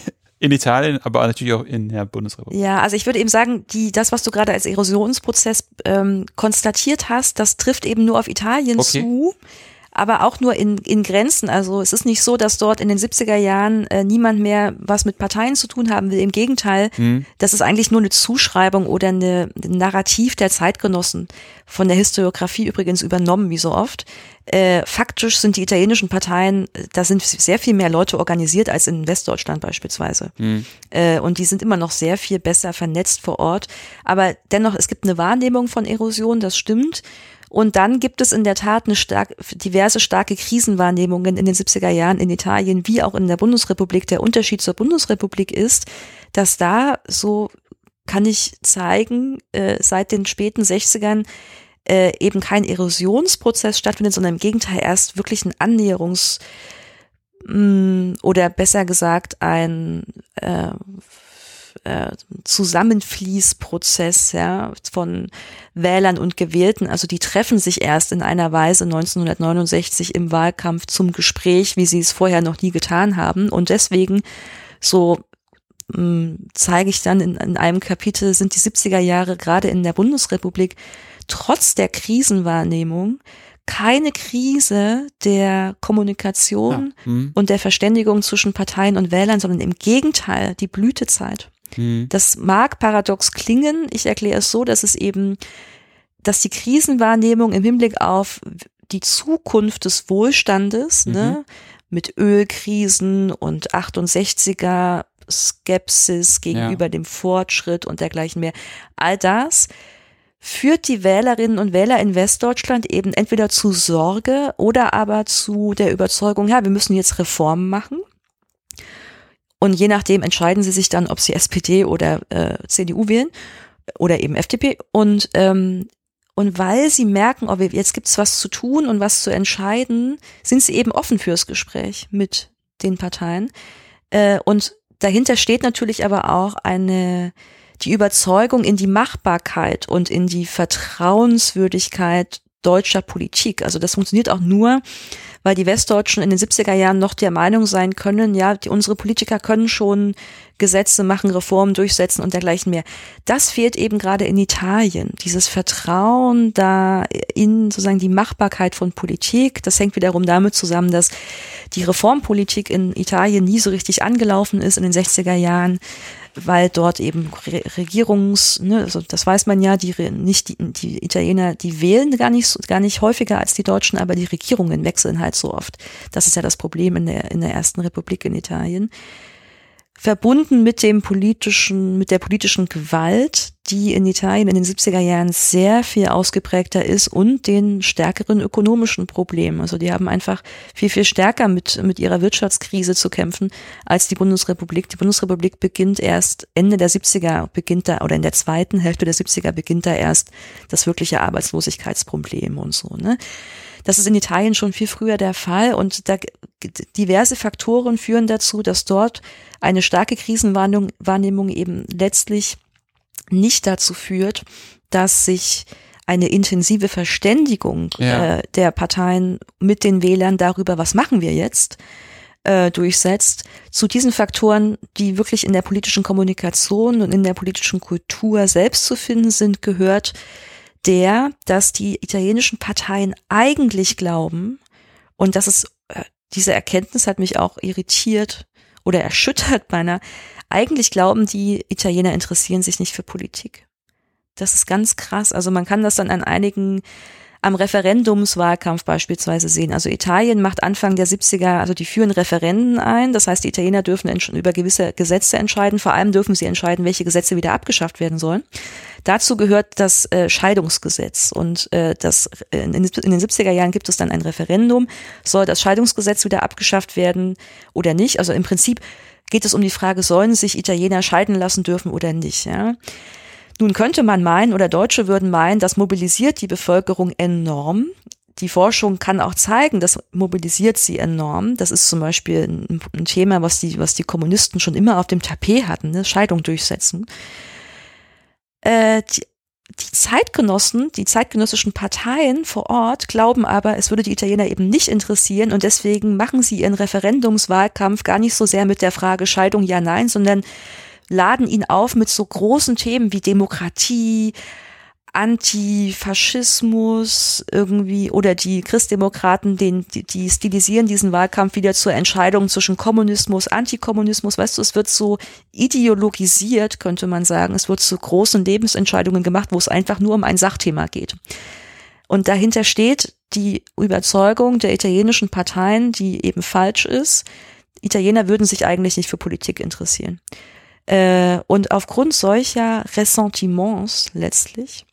in Italien, aber natürlich auch in der Bundesrepublik. Ja, also ich würde eben sagen, die, das, was du gerade als Erosionsprozess ähm, konstatiert hast, das trifft eben nur auf Italien okay. zu aber auch nur in, in Grenzen. Also es ist nicht so, dass dort in den 70er Jahren äh, niemand mehr was mit Parteien zu tun haben will. Im Gegenteil, mhm. das ist eigentlich nur eine Zuschreibung oder eine, ein Narrativ der Zeitgenossen, von der Historiografie übrigens übernommen, wie so oft. Äh, faktisch sind die italienischen Parteien, da sind sehr viel mehr Leute organisiert als in Westdeutschland beispielsweise. Mhm. Äh, und die sind immer noch sehr viel besser vernetzt vor Ort. Aber dennoch, es gibt eine Wahrnehmung von Erosion, das stimmt. Und dann gibt es in der Tat eine stark, diverse starke Krisenwahrnehmungen in den 70er Jahren in Italien wie auch in der Bundesrepublik. Der Unterschied zur Bundesrepublik ist, dass da so kann ich zeigen, äh, seit den späten 60ern äh, eben kein Erosionsprozess stattfindet, sondern im Gegenteil erst wirklich ein Annäherungs- mm, oder besser gesagt ein äh, äh, Zusammenfließprozess ja, von Wählern und Gewählten. Also die treffen sich erst in einer Weise 1969 im Wahlkampf zum Gespräch, wie sie es vorher noch nie getan haben. Und deswegen so mh, zeige ich dann in, in einem Kapitel, sind die 70er Jahre gerade in der Bundesrepublik trotz der Krisenwahrnehmung keine Krise der Kommunikation ja. hm. und der Verständigung zwischen Parteien und Wählern, sondern im Gegenteil die Blütezeit. Hm. Das mag paradox klingen. Ich erkläre es so, dass es eben, dass die Krisenwahrnehmung im Hinblick auf die Zukunft des Wohlstandes, ne, mhm. ne, mit Ölkrisen und 68er Skepsis gegenüber ja. dem Fortschritt und dergleichen mehr. All das führt die Wählerinnen und Wähler in Westdeutschland eben entweder zu Sorge oder aber zu der Überzeugung, ja, wir müssen jetzt Reformen machen. Und je nachdem entscheiden sie sich dann, ob sie SPD oder äh, CDU wählen oder eben FDP. Und ähm, und weil sie merken, oh, jetzt gibt's was zu tun und was zu entscheiden, sind sie eben offen fürs Gespräch mit den Parteien. Äh, und dahinter steht natürlich aber auch eine die Überzeugung in die Machbarkeit und in die Vertrauenswürdigkeit deutscher Politik. Also das funktioniert auch nur, weil die Westdeutschen in den 70er Jahren noch der Meinung sein können, ja, die, unsere Politiker können schon Gesetze machen, Reformen durchsetzen und dergleichen mehr. Das fehlt eben gerade in Italien. Dieses Vertrauen da in sozusagen die Machbarkeit von Politik. Das hängt wiederum damit zusammen, dass die Reformpolitik in Italien nie so richtig angelaufen ist in den 60er Jahren weil dort eben Regierungs, ne, also das weiß man ja, die nicht die, die Italiener, die wählen gar nicht gar nicht häufiger als die Deutschen, aber die Regierungen wechseln halt so oft. Das ist ja das Problem in der in der ersten Republik in Italien verbunden mit dem politischen, mit der politischen Gewalt, die in Italien in den 70er Jahren sehr viel ausgeprägter ist und den stärkeren ökonomischen Problemen. Also die haben einfach viel, viel stärker mit, mit ihrer Wirtschaftskrise zu kämpfen als die Bundesrepublik. Die Bundesrepublik beginnt erst Ende der 70er, beginnt da, oder in der zweiten Hälfte der 70er beginnt da erst das wirkliche Arbeitslosigkeitsproblem und so, ne? Das ist in Italien schon viel früher der Fall und da diverse Faktoren führen dazu, dass dort eine starke Krisenwahrnehmung eben letztlich nicht dazu führt, dass sich eine intensive Verständigung ja. äh, der Parteien mit den Wählern darüber, was machen wir jetzt, äh, durchsetzt. Zu diesen Faktoren, die wirklich in der politischen Kommunikation und in der politischen Kultur selbst zu finden sind, gehört der, dass die italienischen Parteien eigentlich glauben, und das ist, äh, diese Erkenntnis hat mich auch irritiert oder erschüttert beinahe, eigentlich glauben die Italiener interessieren sich nicht für Politik. Das ist ganz krass. Also man kann das dann an einigen am Referendumswahlkampf beispielsweise sehen. Also Italien macht Anfang der 70er, also die führen Referenden ein. Das heißt, die Italiener dürfen über gewisse Gesetze entscheiden. Vor allem dürfen sie entscheiden, welche Gesetze wieder abgeschafft werden sollen. Dazu gehört das äh, Scheidungsgesetz. Und äh, das, äh, in, den 70er Jahren gibt es dann ein Referendum. Soll das Scheidungsgesetz wieder abgeschafft werden oder nicht? Also im Prinzip geht es um die Frage, sollen sich Italiener scheiden lassen dürfen oder nicht? Ja? Nun könnte man meinen oder Deutsche würden meinen, das mobilisiert die Bevölkerung enorm. Die Forschung kann auch zeigen, das mobilisiert sie enorm. Das ist zum Beispiel ein, ein Thema, was die, was die Kommunisten schon immer auf dem Tapet hatten, ne? Scheidung durchsetzen. Äh, die, die Zeitgenossen, die zeitgenössischen Parteien vor Ort glauben aber, es würde die Italiener eben nicht interessieren und deswegen machen sie ihren Referendumswahlkampf gar nicht so sehr mit der Frage Scheidung ja, nein, sondern laden ihn auf mit so großen Themen wie Demokratie, Antifaschismus irgendwie oder die Christdemokraten, den, die, die stilisieren diesen Wahlkampf wieder zur Entscheidung zwischen Kommunismus, Antikommunismus. Weißt du, es wird so ideologisiert, könnte man sagen. Es wird zu großen Lebensentscheidungen gemacht, wo es einfach nur um ein Sachthema geht. Und dahinter steht die Überzeugung der italienischen Parteien, die eben falsch ist. Italiener würden sich eigentlich nicht für Politik interessieren. Äh, und aufgrund solcher Ressentiments letztlich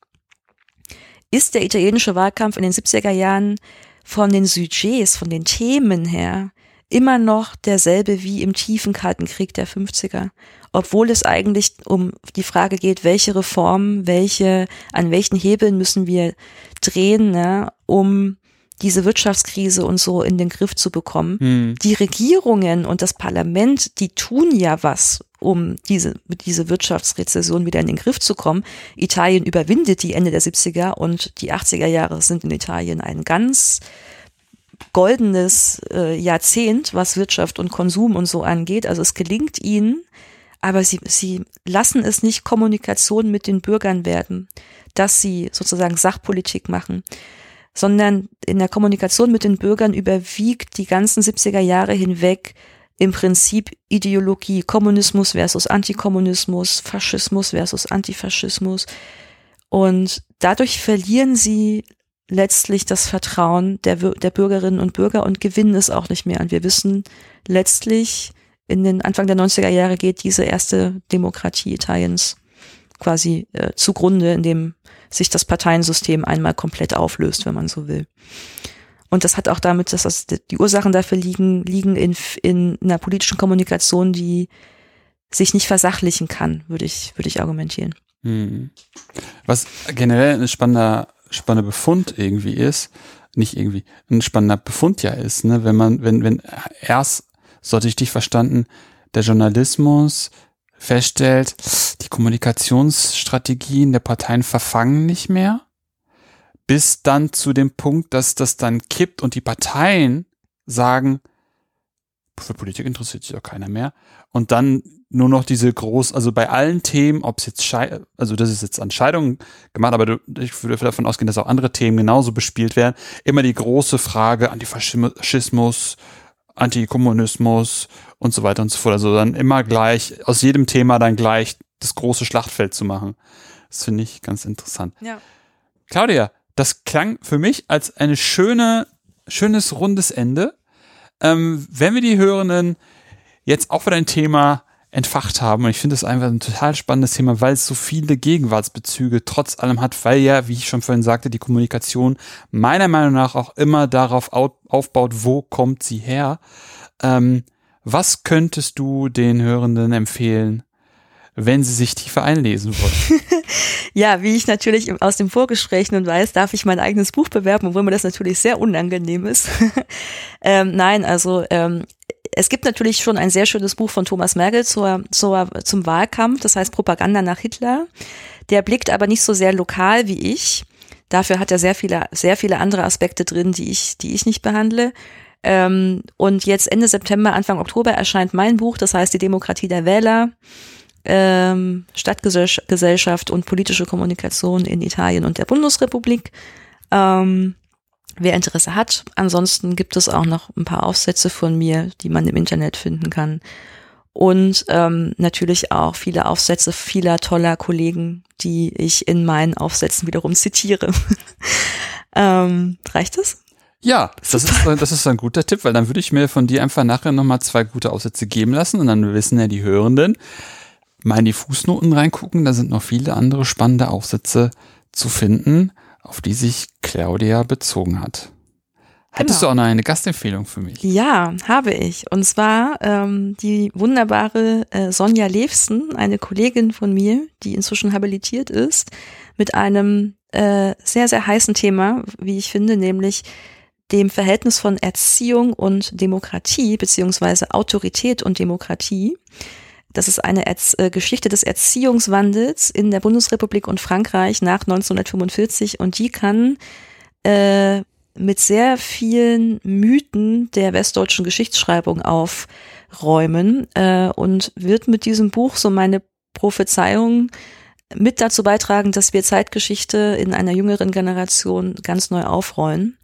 ist der italienische Wahlkampf in den 70er Jahren von den Sujets, von den Themen her, immer noch derselbe wie im tiefen Kalten Krieg der 50er. obwohl es eigentlich um die Frage geht, welche Reformen, welche, an welchen Hebeln müssen wir drehen, ne, um diese Wirtschaftskrise und so in den Griff zu bekommen. Hm. Die Regierungen und das Parlament, die tun ja was, um diese, diese Wirtschaftsrezession wieder in den Griff zu kommen. Italien überwindet die Ende der 70er und die 80er Jahre sind in Italien ein ganz goldenes äh, Jahrzehnt, was Wirtschaft und Konsum und so angeht. Also es gelingt ihnen, aber sie, sie lassen es nicht Kommunikation mit den Bürgern werden, dass sie sozusagen Sachpolitik machen, sondern in der Kommunikation mit den Bürgern überwiegt die ganzen 70er Jahre hinweg im Prinzip Ideologie, Kommunismus versus Antikommunismus, Faschismus versus Antifaschismus. Und dadurch verlieren sie letztlich das Vertrauen der, der Bürgerinnen und Bürger und gewinnen es auch nicht mehr. Und wir wissen letztlich, in den Anfang der 90er Jahre geht diese erste Demokratie Italiens quasi äh, zugrunde, indem sich das Parteiensystem einmal komplett auflöst, wenn man so will. Und das hat auch damit, dass das, die Ursachen dafür liegen, liegen in, in einer politischen Kommunikation, die sich nicht versachlichen kann, würde ich, würde ich argumentieren. Hm. Was generell ein spannender, spannender Befund irgendwie ist, nicht irgendwie, ein spannender Befund ja ist, ne, wenn man, wenn, wenn erst, so hatte ich dich verstanden, der Journalismus feststellt, die Kommunikationsstrategien der Parteien verfangen nicht mehr, bis dann zu dem Punkt, dass das dann kippt und die Parteien sagen, für Politik interessiert sich doch keiner mehr. Und dann nur noch diese groß, also bei allen Themen, ob es jetzt Schei also das ist jetzt an Scheidungen gemacht, aber ich würde davon ausgehen, dass auch andere Themen genauso bespielt werden. Immer die große Frage Antifaschismus, Antikommunismus und so weiter und so fort. Also dann immer gleich, aus jedem Thema dann gleich das große Schlachtfeld zu machen. Das finde ich ganz interessant. Ja. Claudia, das klang für mich als eine schöne, schönes rundes Ende. Ähm, wenn wir die Hörenden jetzt auch für dein Thema entfacht haben. Und ich finde es einfach ein total spannendes Thema, weil es so viele Gegenwartsbezüge trotz allem hat, weil ja, wie ich schon vorhin sagte, die Kommunikation meiner Meinung nach auch immer darauf aufbaut, wo kommt sie her. Ähm, was könntest du den Hörenden empfehlen, wenn sie sich tiefer einlesen wollen? [laughs] ja, wie ich natürlich aus dem Vorgespräch nun weiß, darf ich mein eigenes Buch bewerben, obwohl mir das natürlich sehr unangenehm ist. [laughs] ähm, nein, also ähm, es gibt natürlich schon ein sehr schönes Buch von Thomas Merkel zur, zur, zum Wahlkampf, das heißt Propaganda nach Hitler. Der blickt aber nicht so sehr lokal wie ich. Dafür hat er sehr viele, sehr viele andere Aspekte drin, die ich, die ich nicht behandle. Ähm, und jetzt Ende September, Anfang Oktober erscheint mein Buch, das heißt Die Demokratie der Wähler, ähm, Stadtgesellschaft und politische Kommunikation in Italien und der Bundesrepublik. Ähm, wer Interesse hat. Ansonsten gibt es auch noch ein paar Aufsätze von mir, die man im Internet finden kann. Und ähm, natürlich auch viele Aufsätze vieler toller Kollegen, die ich in meinen Aufsätzen wiederum zitiere. [laughs] ähm, reicht das? Ja, das ist, das ist ein guter Tipp, weil dann würde ich mir von dir einfach nachher nochmal zwei gute Aufsätze geben lassen und dann wissen ja die Hörenden, mal in die Fußnoten reingucken, da sind noch viele andere spannende Aufsätze zu finden auf die sich Claudia bezogen hat. Hättest genau. du auch noch eine Gastempfehlung für mich? Ja, habe ich. Und zwar ähm, die wunderbare äh, Sonja Levsen, eine Kollegin von mir, die inzwischen habilitiert ist, mit einem äh, sehr, sehr heißen Thema, wie ich finde, nämlich dem Verhältnis von Erziehung und Demokratie, beziehungsweise Autorität und Demokratie. Das ist eine Erz äh, Geschichte des Erziehungswandels in der Bundesrepublik und Frankreich nach 1945 und die kann äh, mit sehr vielen Mythen der westdeutschen Geschichtsschreibung aufräumen äh, und wird mit diesem Buch so meine Prophezeiung mit dazu beitragen, dass wir Zeitgeschichte in einer jüngeren Generation ganz neu aufrollen.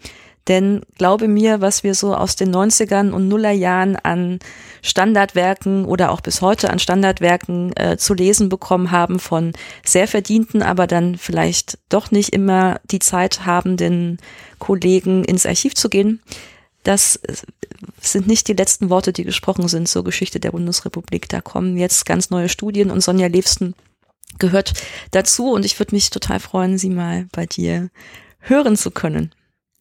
Denn glaube mir, was wir so aus den 90ern und Nullerjahren an Standardwerken oder auch bis heute an Standardwerken äh, zu lesen bekommen haben von sehr verdienten, aber dann vielleicht doch nicht immer die Zeit habenden Kollegen ins Archiv zu gehen. Das äh, sind nicht die letzten Worte, die gesprochen sind zur Geschichte der Bundesrepublik. Da kommen jetzt ganz neue Studien und Sonja Levsten gehört dazu und ich würde mich total freuen, sie mal bei dir hören zu können.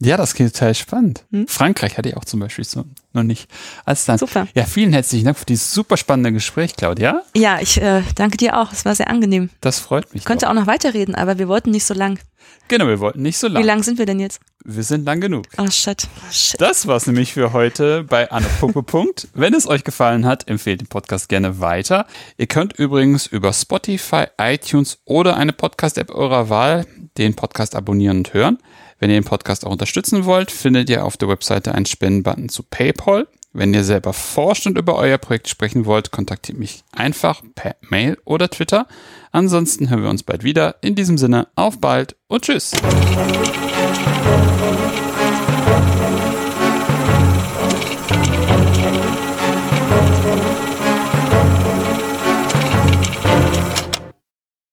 Ja, das klingt total spannend. Hm? Frankreich hatte ich auch zum Beispiel so noch nicht. Als dann. Super. Ja, vielen herzlichen Dank für dieses super spannende Gespräch, Claudia. Ja, ich äh, danke dir auch. Es war sehr angenehm. Das freut mich. Ich könnte auch noch weiterreden, aber wir wollten nicht so lang. Genau, wir wollten nicht so lang. Wie lang sind wir denn jetzt? Wir sind lang genug. Oh shit. Oh, shit. Das war's nämlich für heute bei Anne [laughs] Punkt. Wenn es euch gefallen hat, empfehlt den Podcast gerne weiter. Ihr könnt übrigens über Spotify, iTunes oder eine Podcast-App eurer Wahl den Podcast abonnieren und hören. Wenn ihr den Podcast auch unterstützen wollt, findet ihr auf der Webseite einen Spendenbutton zu PayPal. Wenn ihr selber forscht und über euer Projekt sprechen wollt, kontaktiert mich einfach per Mail oder Twitter. Ansonsten hören wir uns bald wieder. In diesem Sinne, auf bald und tschüss.